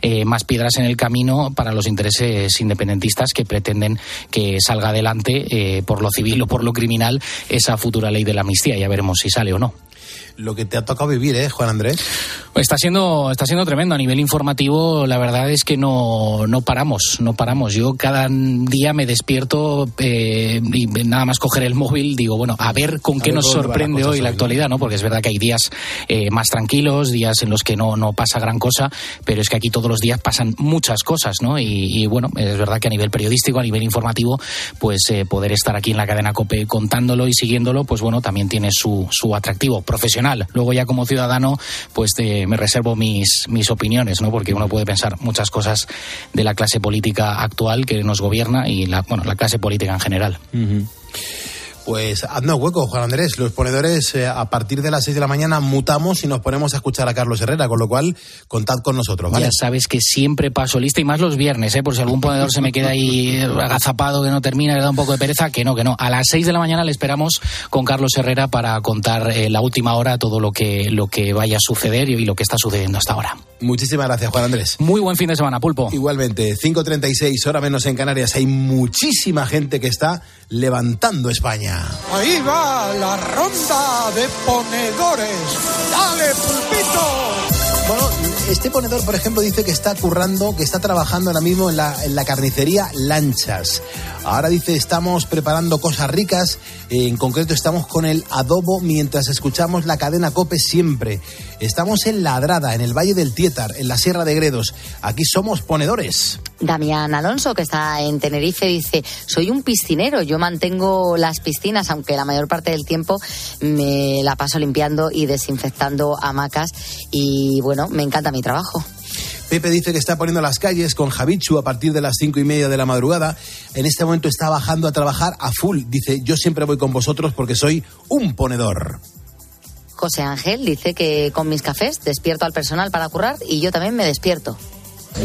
eh, más piedras en el camino para los intereses independentistas que pretenden que salga adelante por lo civil o por lo criminal esa futura ley de la amnistía. Ya veremos si sale o no. Lo que te ha tocado vivir, ¿eh, Juan Andrés? Está siendo, está siendo tremendo. A nivel informativo, la verdad es que no, no paramos, no paramos. Yo cada día me despierto eh, y nada más coger el móvil, digo, bueno, a ver con A qué ver nos la sorprende hoy la actualidad, ¿no? Porque es verdad que hay días eh, más tranquilos, días en los que no, no pasa gran cosa, pero es que aquí todos los días pasan muchas cosas, ¿no? Y, y, bueno, es verdad que a nivel periodístico, a nivel informativo, pues eh, poder estar aquí en la cadena COPE contándolo y siguiéndolo, pues bueno, también tiene su, su atractivo profesional. Luego ya como ciudadano, pues eh, me reservo mis, mis opiniones, ¿no? Porque uno puede pensar muchas cosas de la clase política actual que nos gobierna y la, bueno, la clase política en general. Pues haznos hueco, Juan Andrés. Los ponedores eh, a partir de las 6 de la mañana mutamos y nos ponemos a escuchar a Carlos Herrera, con lo cual contad con nosotros, ¿vale? Ya sabes que siempre paso lista y más los viernes, ¿eh? por si algún ponedor se me queda ahí agazapado que no termina, le da un poco de pereza, que no, que no. A las 6 de la mañana le esperamos con Carlos Herrera para contar eh, la última hora todo lo que, lo que vaya a suceder y, y lo que está sucediendo hasta ahora. Muchísimas gracias, Juan Andrés. Muy buen fin de semana, Pulpo. Igualmente, 5.36, hora menos en Canarias. Hay muchísima gente que está levantando España. Ahí va la ronda de ponedores. ¡Dale, pulpito! Bueno, este ponedor, por ejemplo, dice que está currando, que está trabajando ahora mismo en la, en la carnicería Lanchas. Ahora dice, estamos preparando cosas ricas, en concreto estamos con el adobo mientras escuchamos la cadena Cope siempre. Estamos en Ladrada, en el Valle del Tietar, en la Sierra de Gredos. Aquí somos ponedores. Damián Alonso, que está en Tenerife, dice, soy un piscinero, yo mantengo las piscinas, aunque la mayor parte del tiempo me la paso limpiando y desinfectando hamacas y bueno, me encanta mi trabajo. Pepe dice que está poniendo las calles con Javichu a partir de las cinco y media de la madrugada. En este momento está bajando a trabajar a full. Dice, yo siempre voy con vosotros porque soy un ponedor. José Ángel dice que con mis cafés despierto al personal para currar y yo también me despierto.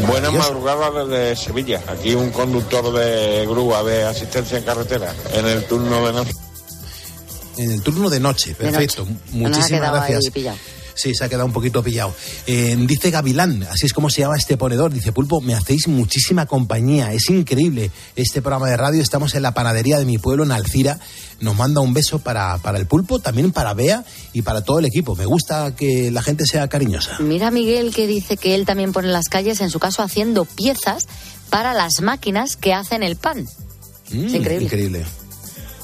Buenas madrugadas desde Sevilla. Aquí un conductor de grúa de asistencia en carretera en el turno de noche. En el turno de noche, De perfecto. noche. Muchísimas gracias. Sí, se ha quedado un poquito pillado. Eh, dice Gavilán, así es como se llama este ponedor. Dice, Pulpo, me hacéis muchísima compañía. Es increíble este programa de radio. Estamos en la panadería de mi pueblo, en Alcira. Nos manda un beso para, para el Pulpo, también para Bea y para todo el equipo. Me gusta que la gente sea cariñosa. Mira Miguel que dice que él también pone las calles, en su caso haciendo piezas para las máquinas que hacen el pan. Mm, Es increíble. Increíble.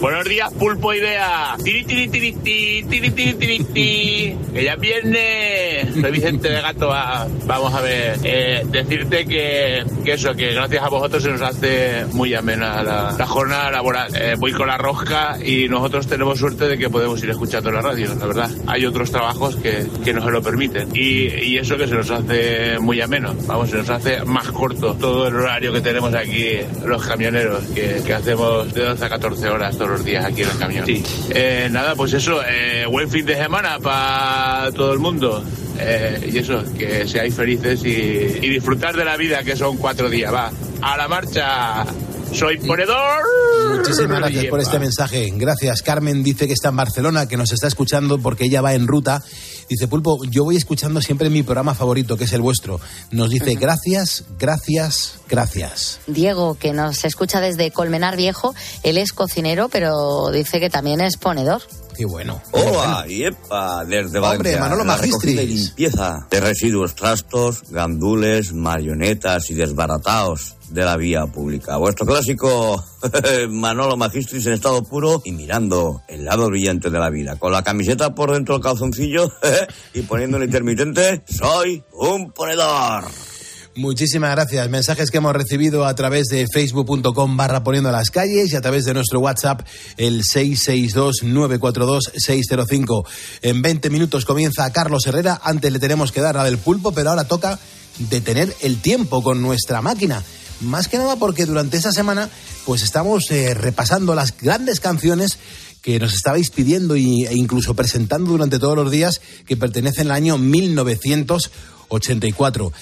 Buenos días, Pulpo y Bea. Tiri, tiri, tiri, ti, tiri, tiri, tiri, ti. Que ya es viernes. Soy Vicente de Gato. Vamos a ver. eh, decirte que, que eso, que gracias a vosotros se nos hace muy amena la, la jornada laboral. Eh, voy con la rosca y nosotros tenemos suerte de que podemos ir escuchando la radio, la verdad. Hay otros trabajos que, que no se lo permiten. Y, y eso que se nos hace muy ameno. Vamos, se nos hace más corto todo el horario que tenemos aquí los camioneros, que, que hacemos de 12 a 14 horas todos los días aquí en el camión. Sí. Eh, nada, pues eso, eh, buen fin de semana para todo el mundo. Eh, y eso, que seáis felices y, y disfrutar de la vida, que son cuatro días. Va, a la marcha. Soy ponedor. Muchísimas gracias por este mensaje. Gracias. Carmen dice que está en Barcelona, que nos está escuchando porque ella va en ruta. Dice, Pulpo, yo voy escuchando siempre mi programa favorito, que es el vuestro. Nos dice, gracias, gracias, gracias. Diego, que nos escucha desde Colmenar Viejo, él es cocinero, pero dice que también es ponedor. Qué bueno. ¡Hola! ¡Yepa! Desde Hombre, Valencia. Manolo la recogida y Magistris. limpieza de residuos, trastos, gandules, marionetas y desbarataos de la vía pública. Vuestro clásico [laughs] Manolo Magistris en estado puro y mirando el lado brillante de la vida. Con la camiseta por dentro del calzoncillo [laughs] y poniendo un intermitente, soy un ponedor. Muchísimas gracias. Mensajes que hemos recibido a través de facebook.com barra poniendo las calles y a través de nuestro WhatsApp el 662-942-605. En 20 minutos comienza Carlos Herrera. Antes le tenemos que dar la del pulpo, pero ahora toca detener el tiempo con nuestra máquina. Más que nada porque durante esta semana pues estamos eh, repasando las grandes canciones que nos estabais pidiendo e incluso presentando durante todos los días que pertenecen al año 1984.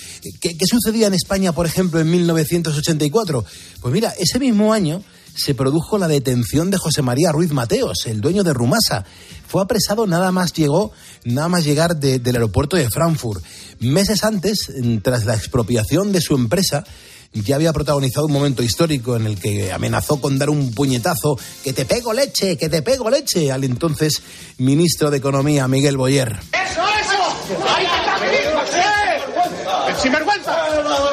¿Qué, qué sucedía en España, por ejemplo, en 1984? Pues mira, ese mismo año se produjo la detención de José María Ruiz Mateos, el dueño de Rumasa. Fue apresado nada más llegó, nada más llegar de- del aeropuerto de Frankfurt. Meses antes, tras la expropiación de su empresa, ya había protagonizado un momento histórico en el que amenazó con dar un puñetazo, que te pego leche, que te pego leche, al entonces ministro de Economía, Miguel Boyer. ¡Eso, eso! ¡Ahí está, ministro! ¡El sinvergüenza!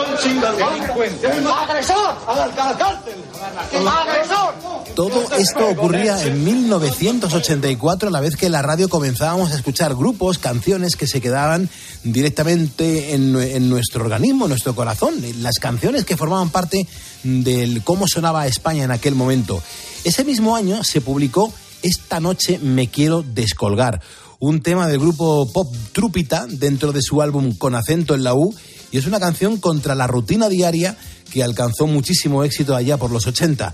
¡Agresor! Todo esto ocurría en 1984, a la vez que en la radio comenzábamos a escuchar grupos, canciones que se quedaban directamente en, en nuestro organismo, en nuestro corazón, las canciones que formaban parte del cómo sonaba España en aquel momento. Ese mismo año se publicó Esta noche me quiero descolgar, un tema del grupo pop Trúpita dentro de su álbum Con acento en la U, y es una canción contra la rutina diaria que alcanzó muchísimo éxito allá por los 80.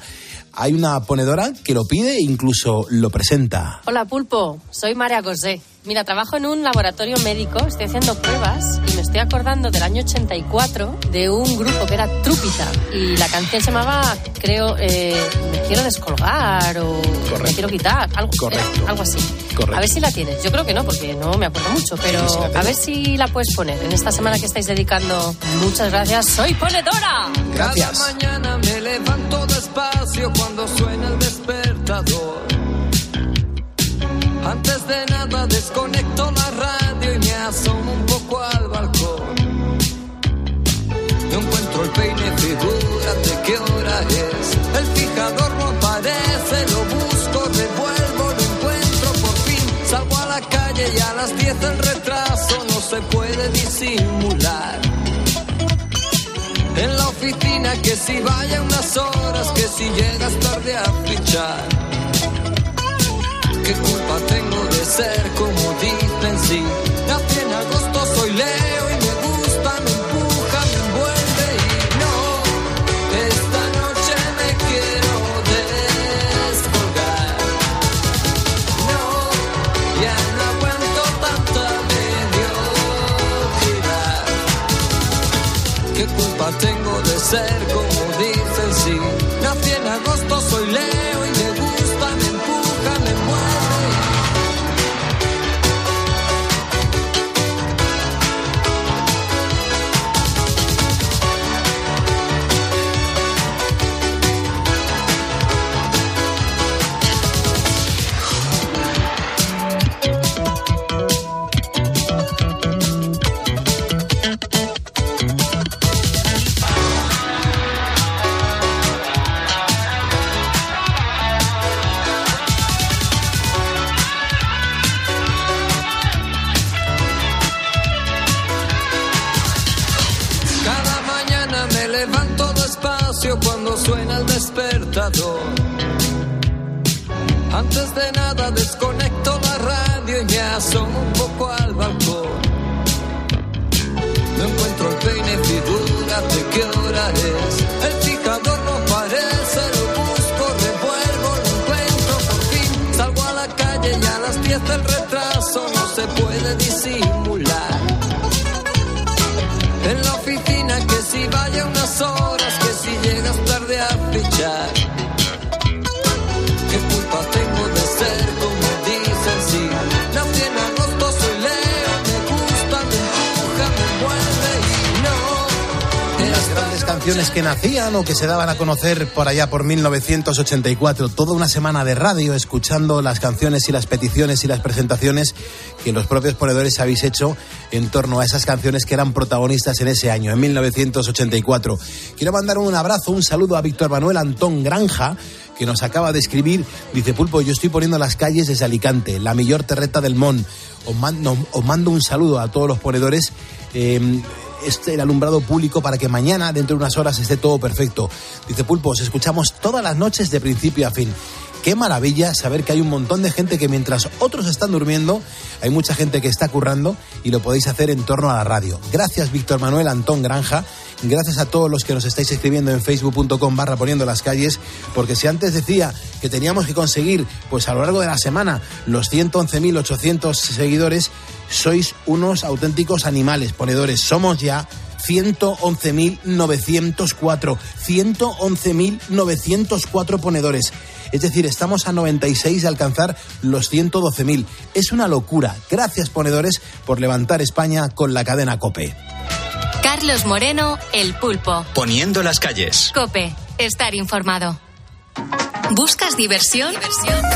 Hay una ponedora que lo pide e incluso lo presenta. Hola Pulpo, soy María José. Mira, trabajo en un laboratorio médico, estoy haciendo pruebas y me estoy acordando del año 84 de un grupo que era Trúpita y la canción se llamaba, creo, eh, Me quiero descolgar o Me quiero quitar, algo, Correcto. eh, algo así. Correcto. A ver si la tienes. Yo creo que no, porque no me acuerdo mucho, pero Sí, sí a ver si la puedes poner en esta semana que estáis dedicando. Muchas gracias, soy ponedora. Cada mañana me levanto despacio cuando suena el despertador. Antes de nada desconecto la radio y me asomo un poco al balcón. No encuentro el peine, figúrate qué hora es. El fijador no aparece, lo busco, revuelvo, lo encuentro por fin. Salgo a la calle y a las 10 el retraso no se puede disimular. En la oficina que si vaya unas horas, que si llegas tarde a fichar. ¿Qué culpa tengo de ser como dicen sí? Nací en agosto, soy Leo y me gusta, me empuja, me envuelve y no. Esta noche me quiero descolgar. No, ya no aguanto tanta mediocridad. ¿Qué culpa tengo de ser se daban a conocer por allá por 1984. Toda una semana de radio escuchando las canciones y las peticiones y las presentaciones que los propios ponedores habéis hecho en torno a esas canciones que eran protagonistas en ese año, en 1984. Quiero mandar un abrazo, un saludo a Víctor Manuel Antón Granja que nos acaba de escribir. Dice, Pulpo, yo estoy poniendo las calles desde Alicante, la mejor terreta del Mon. Os mando, un saludo a todos los ponedores. eh, este, el alumbrado público para que mañana, dentro de unas horas, esté todo perfecto. Dice Pulpo, os escuchamos todas las noches de principio a fin. Qué maravilla saber que hay un montón de gente que mientras otros están durmiendo, hay mucha gente que está currando y lo podéis hacer en torno a la radio. Gracias Víctor Manuel Antón Granja, gracias a todos los que nos estáis escribiendo en facebook.com barra poniendo las calles, porque si antes decía que teníamos que conseguir, pues a lo largo de la semana, los 111.800 seguidores, sois unos auténticos animales, ponedores. Somos ya 111.904. 111.904 ponedores. Es decir, estamos a 96 de alcanzar los 112.000. Es una locura. Gracias, ponedores, por levantar España con la cadena Cope. Carlos Moreno, El Pulpo. Poniendo las calles. Cope, estar informado. ¿Buscas diversión?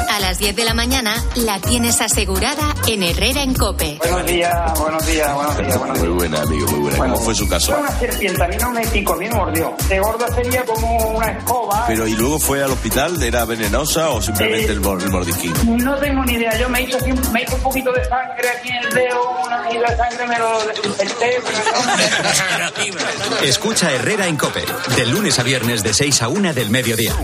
A las 10 de la mañana la tienes asegurada en Herrera en Cope. Buenos días, buenos días, buenos días, buenos días. Muy buena, amigo, muy buena. ¿Cómo fue su caso? Fue una serpiente, a mí no me picó, a mí me mordió. De gordo sería como una escoba. Pero ¿y luego fue al hospital? ¿Era venenosa o simplemente el, mor- el mordisquín? No tengo ni idea, yo me hice, así, me hice un poquito de sangre aquí en el dedo, una medida de sangre me lo desinfecté, [laughs] Escucha Herrera en Cope. De lunes a viernes de 6 a 1 del mediodía.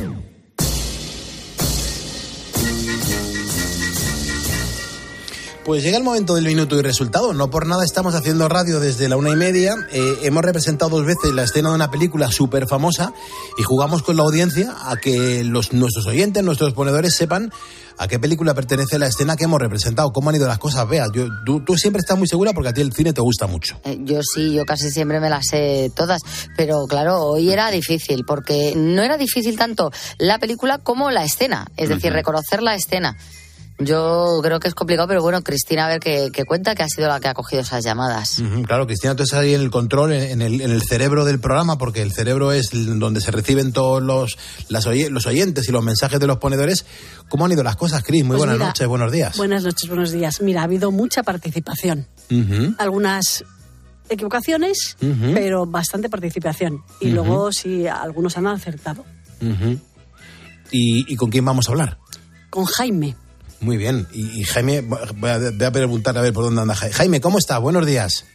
Pues llega el momento del minuto y resultado. No por nada estamos haciendo radio desde la una y media. Eh, hemos representado dos veces la escena de una película súper famosa y jugamos con la audiencia a que los, nuestros oyentes, nuestros ponedores sepan a qué película pertenece la escena que hemos representado, cómo han ido las cosas. Veas, yo, tú, tú siempre estás muy segura porque a ti el cine te gusta mucho. Eh, Yo sí, yo casi siempre me las sé todas, pero claro, hoy era difícil, porque no era difícil tanto la película como la escena, es decir, reconocer la escena. Yo creo que es complicado, pero bueno, Cristina, a ver qué, qué cuenta, que ha sido la que ha cogido esas llamadas. Claro, Cristina, tú estás ahí en el control, en en el, en el cerebro del programa, porque el cerebro es donde se reciben todos los, las oye- los oyentes y los mensajes de los ponedores. ¿Cómo han ido las cosas, Cris? Muy Pues buenas mira, noches, buenos días. Buenas noches, buenos días. Mira, ha habido mucha participación. Algunas equivocaciones, pero bastante participación. Y luego sí, algunos han acertado. Ujú. ¿Y, y con quién vamos a hablar? Con Jaime. Muy bien. Y, y Jaime, voy a, voy a preguntar a ver por dónde anda Jaime. Jaime, ¿cómo estás? Buenos días.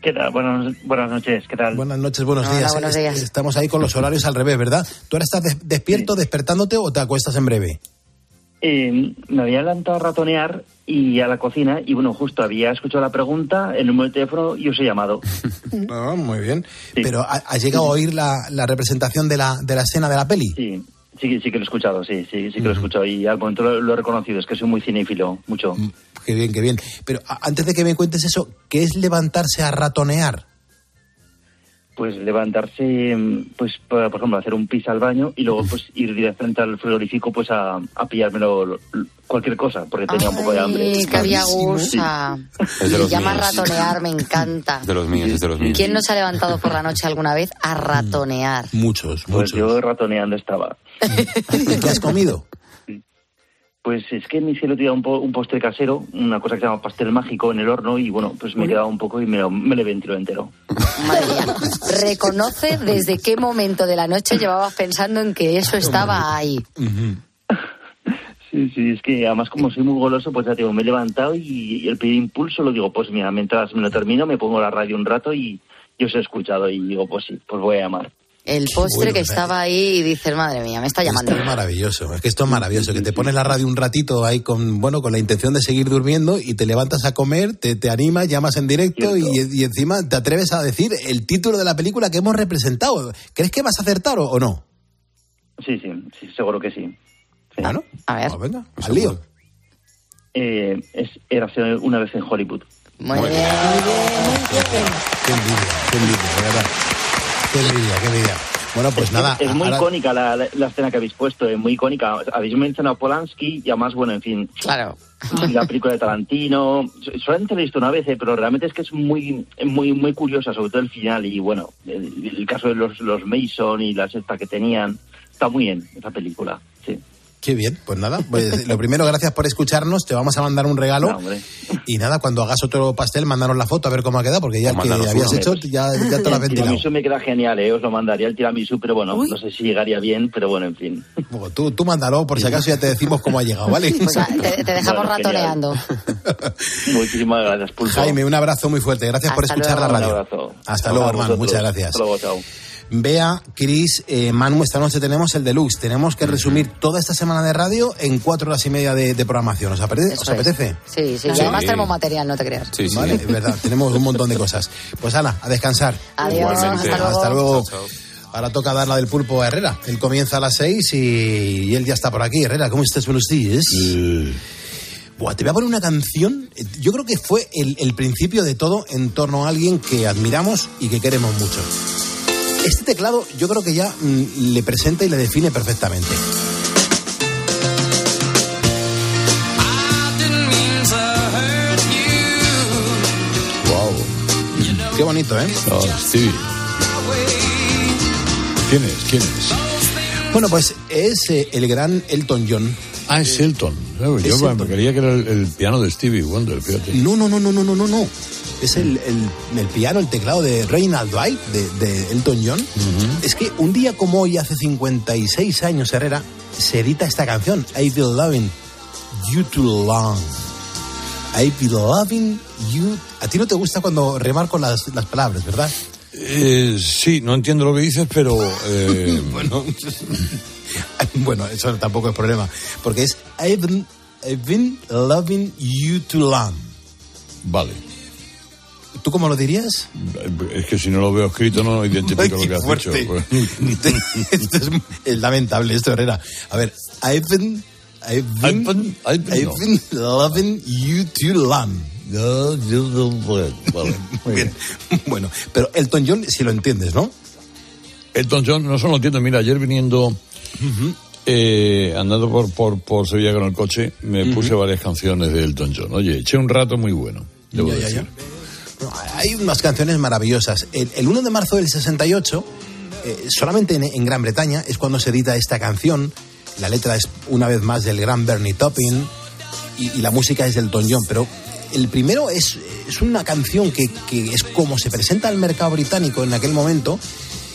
¿Qué tal? Buenos, buenas noches, ¿qué tal? Buenas noches, buenos Hola, días. buenos Es- días. Estamos ahí con los horarios al revés, ¿verdad? ¿Tú ahora estás des- despierto, despertándote o te acuestas en breve? Eh, me había levantado a ratonear y a la cocina y bueno, justo había escuchado la pregunta, el número de teléfono y os he llamado. [laughs] Ah, muy bien. Pero ¿ha- ¿has llegado a oír la, la representación de la, de la escena de la peli? Sí, sí, sí que lo he escuchado, sí, sí, sí que lo he escuchado y al momento lo, lo he reconocido, es que soy muy cinéfilo, mucho. Qué bien, qué bien. Pero antes de que me cuentes eso, ¿qué es levantarse a ratonear? Pues levantarse, mm, pues por por ejemplo, hacer un pis al baño y luego pues [laughs] ir directamente al frigorífico pues a, a pillármelo lo- cualquier cosa, porque tenía un poco de hambre. Qué los llama míos. ratonear, me encanta. de los míos, es de los míos. ¿Quién no se ha levantado por la noche alguna vez a ratonear? Muchos, Pues yo ratoneando estaba. [laughs] ¿Qué has comido? Pues es que me hice el otro día un, po- un postre casero, una cosa que se llama pastel mágico en el horno y bueno, pues me he quedado un poco y me lo, me lo he ventilado entero. Reconoce desde qué momento de la noche llevabas pensando en que eso estaba ahí. Sí, sí, es que además como soy muy goloso, pues ya te digo, me he levantado y, y el primer impulso lo digo, pues mira, mientras me lo termino me pongo la radio un rato y yo os he escuchado y digo, pues sí, pues voy a llamar. El postre Bueno, que sea, estaba ahí y dices, madre mía, me está llamando. Esto es maravilloso, es que esto es maravilloso, que te pones la radio un ratito ahí con, bueno, con la intención de seguir durmiendo y te levantas a comer, te, te animas, llamas en directo y, y encima te atreves a decir el título de la película que hemos representado. ¿Crees que vas a acertar o, o no? Sí, sí, sí, seguro que sí. sí. Ah, ¿no? A ver. Pues venga, al lío. Eh, es, era una vez en Hollywood. Muy bien. Qué envidia, qué envidia, de verdad. Qué envidia, qué envidia. Bueno, pues nada. Es, muy ahora- icónica la, la- la escena que habéis puesto, es muy icónica. Habéis mencionado a Polanski y además, bueno, en fin. Claro. La película de Tarantino. So- Solamente la he visto una vez, eh, pero realmente es que es muy, muy, muy curiosa, sobre todo el final. Y bueno, el, el caso de los, los Mason y la sexta que tenían. Está muy bien esa película. Qué bien, pues nada, pues [laughs] lo primero, gracias por escucharnos, te vamos a mandar un regalo No, y nada, cuando hagas otro pastel, mándanos la foto a ver cómo ha quedado, porque ya el que habías uno. hecho ya, ya te lo has El ventilado. tiramisú me queda genial, ¿eh? Os lo mandaría el tiramisú, pero bueno, no sé si llegaría bien, pero bueno, en fin. Bueno, Tú, tú mándalo, por si acaso ya te decimos cómo ha llegado, ¿vale? [laughs] O sea, te, te dejamos Bueno, ratoneando. [laughs] Muchísimas gracias, Pulpo. Jaime, un abrazo muy fuerte, gracias por Hasta escuchar luego. la radio. Un abrazo. Hasta luego, A hermano, muchas gracias. Hasta luego, chao. Bea, Cris, eh, Manu, esta noche tenemos el deluxe. Tenemos que resumir toda esta semana de radio en cuatro horas y media de, de programación. ¿Os apetece? ¿Os apetece? Sí, sí, y Sí. además tenemos material, no te creas. Vale, es verdad, tenemos un montón de cosas. Pues Ana, a descansar. Adiós, Igualmente. hasta luego. Hasta luego. Ahora toca dar la del pulpo a Herrera. Él comienza a las seis y, y él ya está por aquí. Herrera, ¿cómo estás? Buenos días. Buah, te voy a poner una canción. Yo creo que fue el, el principio de todo en torno a alguien que admiramos y que queremos mucho. Este teclado yo creo que ya mm, le presenta y le define perfectamente. Wow. Qué bonito, ¿eh? Stevie. ¿Quién es? ¿Quién es? Bueno, pues es eh, el gran Elton John. Ah, es Elton. Yo Es me Elton. creía que era el, el piano de Stevie Wonder, fíjate. No, no, no, no, no, no, no, no. Es el, el- el piano, el teclado de Reynald Dwight, de, de Elton John. Es que un día como hoy, hace 56 años, Herrera, se edita esta canción, I've been loving you too long. I've been loving you... A ti no te gusta cuando remarco las, las palabras, ¿verdad? Eh, sí, no entiendo lo que dices, pero... eh, [laughs] bueno, [laughs] bueno, eso tampoco es problema. Porque es I've been, I've been loving you too long. Vale. ¿Tú cómo lo dirías? Es que si no lo veo escrito no identifico Ay, lo que has fuerte. dicho. [laughs] esto es, es lamentable, esto, Herrera. A ver, I've been, I've been, I've been, loving you too long. No, yo no puedo. Vale, [laughs] muy Bien. Bueno, pero Elton John, si lo entiendes, ¿no? Elton John, no solo lo entiendo, mira, ayer viniendo, eh, andando por, por, por Sevilla con el coche, me puse varias canciones de Elton John. Oye, eché un rato muy bueno, debo Ya, ya, decir. ya. No, Hay unas canciones maravillosas. El, el 1 de marzo del 68, eh, solamente en, Gran Bretaña, es cuando se edita esta canción. La letra es una vez más del gran Bernie Taupin y, la música es del Elton John. Pero el primero es, es una canción que, que es como se presenta al mercado británico en aquel momento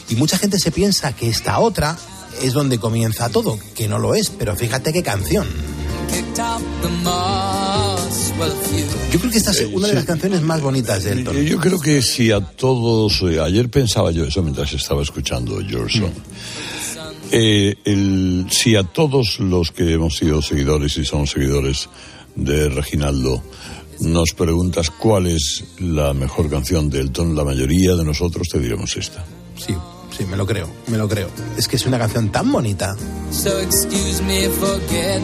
y mucha gente se piensa que esta otra es donde comienza todo, que no lo es, pero fíjate qué canción. Yo creo que esta es una de las canciones más bonitas de Elton. Eh, Yo creo que si a todos, eh, ayer pensaba yo eso mientras estaba escuchando Your Song, Eh, el- si a todos los que hemos sido seguidores y somos seguidores de Reginaldo nos preguntas cuál es la mejor canción de Elton, la mayoría de nosotros te diremos esta. Sí, sí, me lo creo, me lo creo. Es que es una canción tan bonita. So excuse me for getting,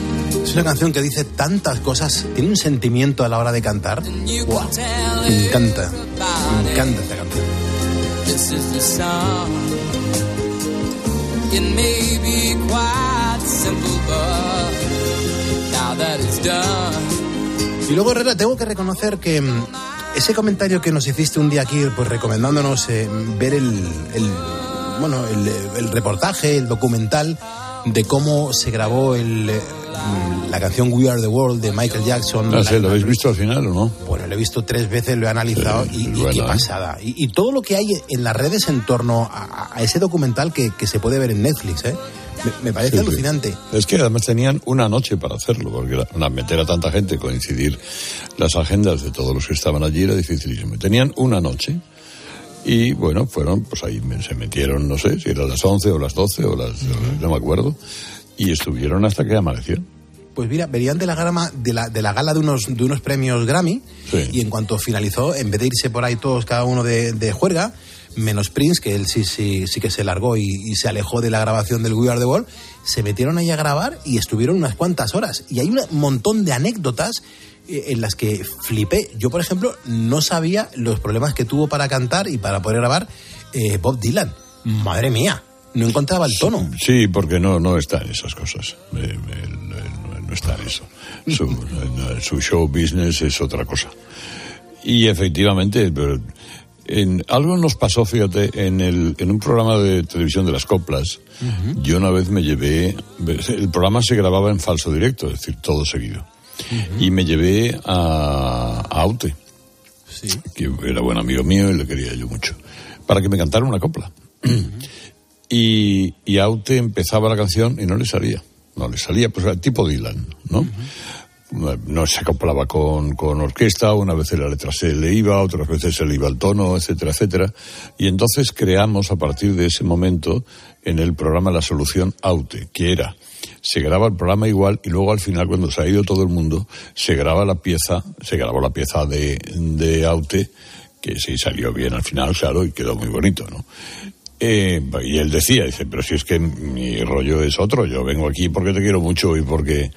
Es una canción que dice tantas cosas, tiene un sentimiento a la hora de cantar. Buah, me encanta, me encanta esta canción. Y luego, Herrera, tengo que reconocer que mm, ese comentario que nos hiciste un día aquí, pues recomendándonos eh, ver el, el- bueno, el, el reportaje, el documental de cómo se grabó el, eh, la canción We Are the World de Michael Jackson. No La- sé, ¿lo habéis visto al final o no? Bueno, lo he visto tres veces, lo he analizado y, y qué pasada. Y, y todo lo que hay en las redes en torno a, a ese documental que, que se puede ver en Netflix, ¿eh? Me, me parece Sí, sí. alucinante. Es que además tenían una noche para hacerlo, porque la- meter a tanta gente, coincidir las agendas de todos los que estaban allí era dificilísimo. Tenían una noche y bueno, fueron, pues ahí se metieron, no sé, si eran las 11 o las 12 o las, no me acuerdo. Y estuvieron hasta que amaneció. Pues mira, venían de la, grama, de la, de la gala de unos, de unos premios Grammy y en cuanto finalizó, en vez de irse por ahí todos cada uno de, de juerga, menos Prince, que él sí, sí, sí que se largó y, y se alejó de la grabación del We Are the World, se metieron ahí a grabar y estuvieron unas cuantas horas. Y hay un montón de anécdotas en las que flipé. Yo, por ejemplo, no sabía los problemas que tuvo para cantar y para poder grabar eh, Bob Dylan. Madre mía, no encontraba el tono. Sí, porque no, no está en esas cosas. Eh, no está en eso. Su, eh, su show business es otra cosa. Y efectivamente, pero en, algo nos pasó, fíjate, en, el, en un programa de televisión de las coplas. Yo una vez me llevé. El programa se grababa en falso directo, es decir, todo seguido. Y me llevé a, a Aute, que era buen amigo mío y le quería yo mucho, para que me cantara una copla. y, y Aute empezaba la canción y no le salía. No le salía, pues era tipo Dylan, ¿no? No se acoplaba con, con orquesta, una vez la letra se le iba, otras veces se le iba el tono, etcétera, etcétera. Y entonces creamos a partir de ese momento en el programa la solución Aute, que era, se graba el programa igual y luego al final cuando se ha ido todo el mundo, se graba la pieza, se grabó la pieza de, de Aute, que sí salió bien al final, claro, y quedó muy bonito, ¿no? Eh, y él decía, dice, pero si es que mi rollo es otro, yo vengo aquí porque te quiero mucho y porque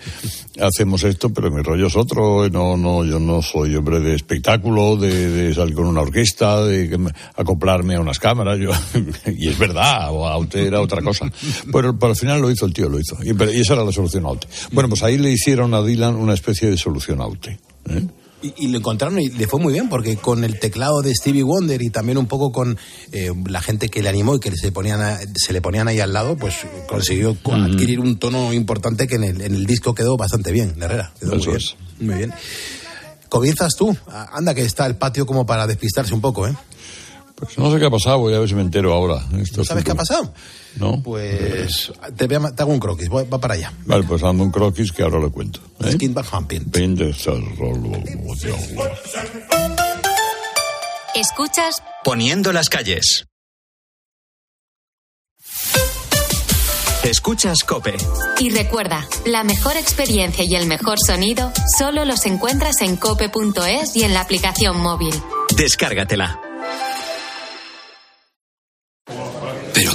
hacemos esto, pero mi rollo es otro, no, no, yo no soy hombre de espectáculo, de, de salir con una orquesta, de acoplarme a unas cámaras, yo, [laughs] y es verdad, o Aute era otra cosa. Pero, pero al final lo hizo el tío, lo hizo, y, pero- y esa era la solución Aute. Bueno, pues ahí le hicieron a Dylan una especie de solución Aute. ¿eh? Y, y lo encontraron y le fue muy bien, porque con el teclado de Stevie Wonder y también un poco con eh, la gente que le animó y que se, ponían a- se le ponían ahí al lado, pues consiguió co- adquirir un tono importante que en el, en el disco quedó bastante bien, Herrera. Quedó muy Eso bien. Muy bien. Comienzas tú. A- Anda, que está el patio como para despistarse un poco, ¿eh? Pues no sé qué ha pasado, voy a ver si me entero ahora. Esto ¿No sabes es qué ha pasado? No. Pues te, voy a- te hago un croquis, voy- va para allá. Vale, pues dame un croquis que ahora le cuento. ¿eh? Skin. Escuchas Poniendo las calles. Escuchas Cope. y recuerda, la mejor experiencia y el mejor sonido solo los encuentras en cope.es y en la aplicación móvil. Descárgatela.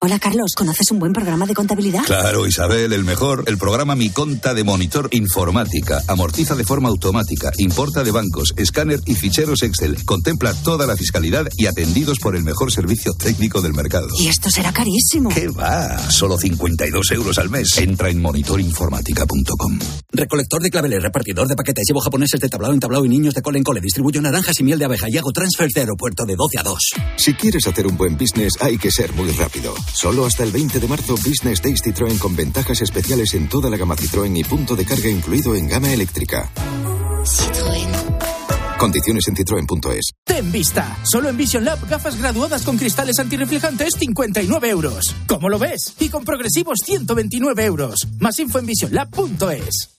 Hola Carlos, ¿conoces un buen programa de contabilidad? Claro, Isabel, el mejor, el programa Mi Conta de Monitor Informática. Amortiza de forma automática, importa de bancos, escáner y ficheros Excel. Contempla toda la fiscalidad y atendidos por el mejor servicio técnico del mercado. Y esto será carísimo. ¿Qué va? Solo 52 euros al mes. Entra en monitorinformática.com. Recolector de claveles, repartidor de paquetes, llevo japoneses de tablao en tablao y niños de cole en cole, distribuyo naranjas y miel de abeja y hago transfers de aeropuerto de 12 a 2. Si quieres hacer un buen business, hay que ser muy rápido. Solo hasta el 20 de marzo, Business Days Citroën con ventajas especiales en toda la gama Citroën y punto de carga incluido en gama eléctrica. Condiciones en citroen.es. Ten vista. Solo en Vision Lab gafas graduadas con cristales antirreflejantes 59 euros. ¿Cómo lo ves? Y con progresivos 129 euros. Más info en visionlab.es.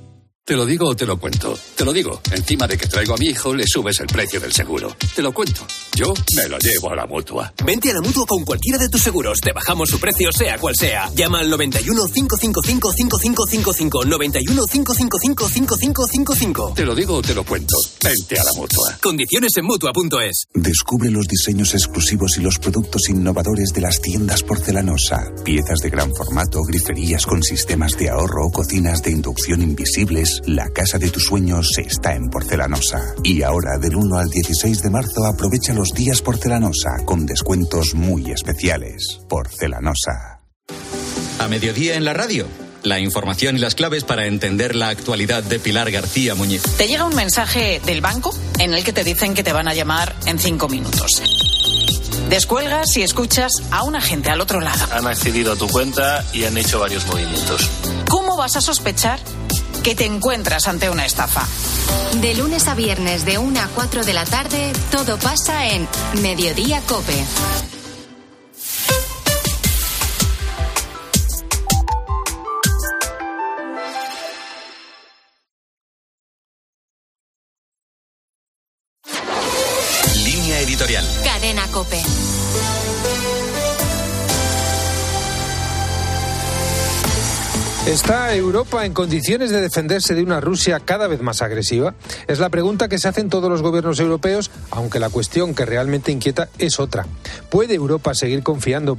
Te lo digo o te lo cuento. Te lo digo. Encima de que traigo a mi hijo, le subes el precio del seguro. Te lo cuento. Yo me lo llevo a la mutua. Vente a la mutua con cualquiera de tus seguros. Te bajamos su precio, sea cual sea. Llama al 91 555 5555. 91 555 5555. Te lo digo o te lo cuento. Vente a la mutua. Condiciones en mutua.es. Descubre los diseños exclusivos y los productos innovadores de las tiendas porcelanosa. Piezas de gran formato, griferías con sistemas de ahorro, cocinas de inducción invisibles. La casa de tus sueños está en porcelanosa. Y ahora, del 1 al 16 de marzo, aprovecha los días porcelanosa con descuentos muy especiales. Porcelanosa. A mediodía en la radio, La información y las claves para entender la actualidad de Pilar García Muñiz. Te llega un mensaje del banco en el que te dicen que te van a llamar en cinco minutos. Descuelgas y escuchas a un agente al otro lado. Han accedido a tu cuenta y han hecho varios movimientos. ¿Cómo vas a sospechar que te encuentras ante una estafa? De lunes a viernes de 1 a 4 de la tarde, todo pasa en Mediodía Cope. Línea editorial. Cadena Cope. ¿Está Europa en condiciones de defenderse de una Rusia cada vez más agresiva? Es la pregunta que se hacen todos los gobiernos europeos, aunque la cuestión que realmente inquieta es otra. ¿Puede Europa seguir confiando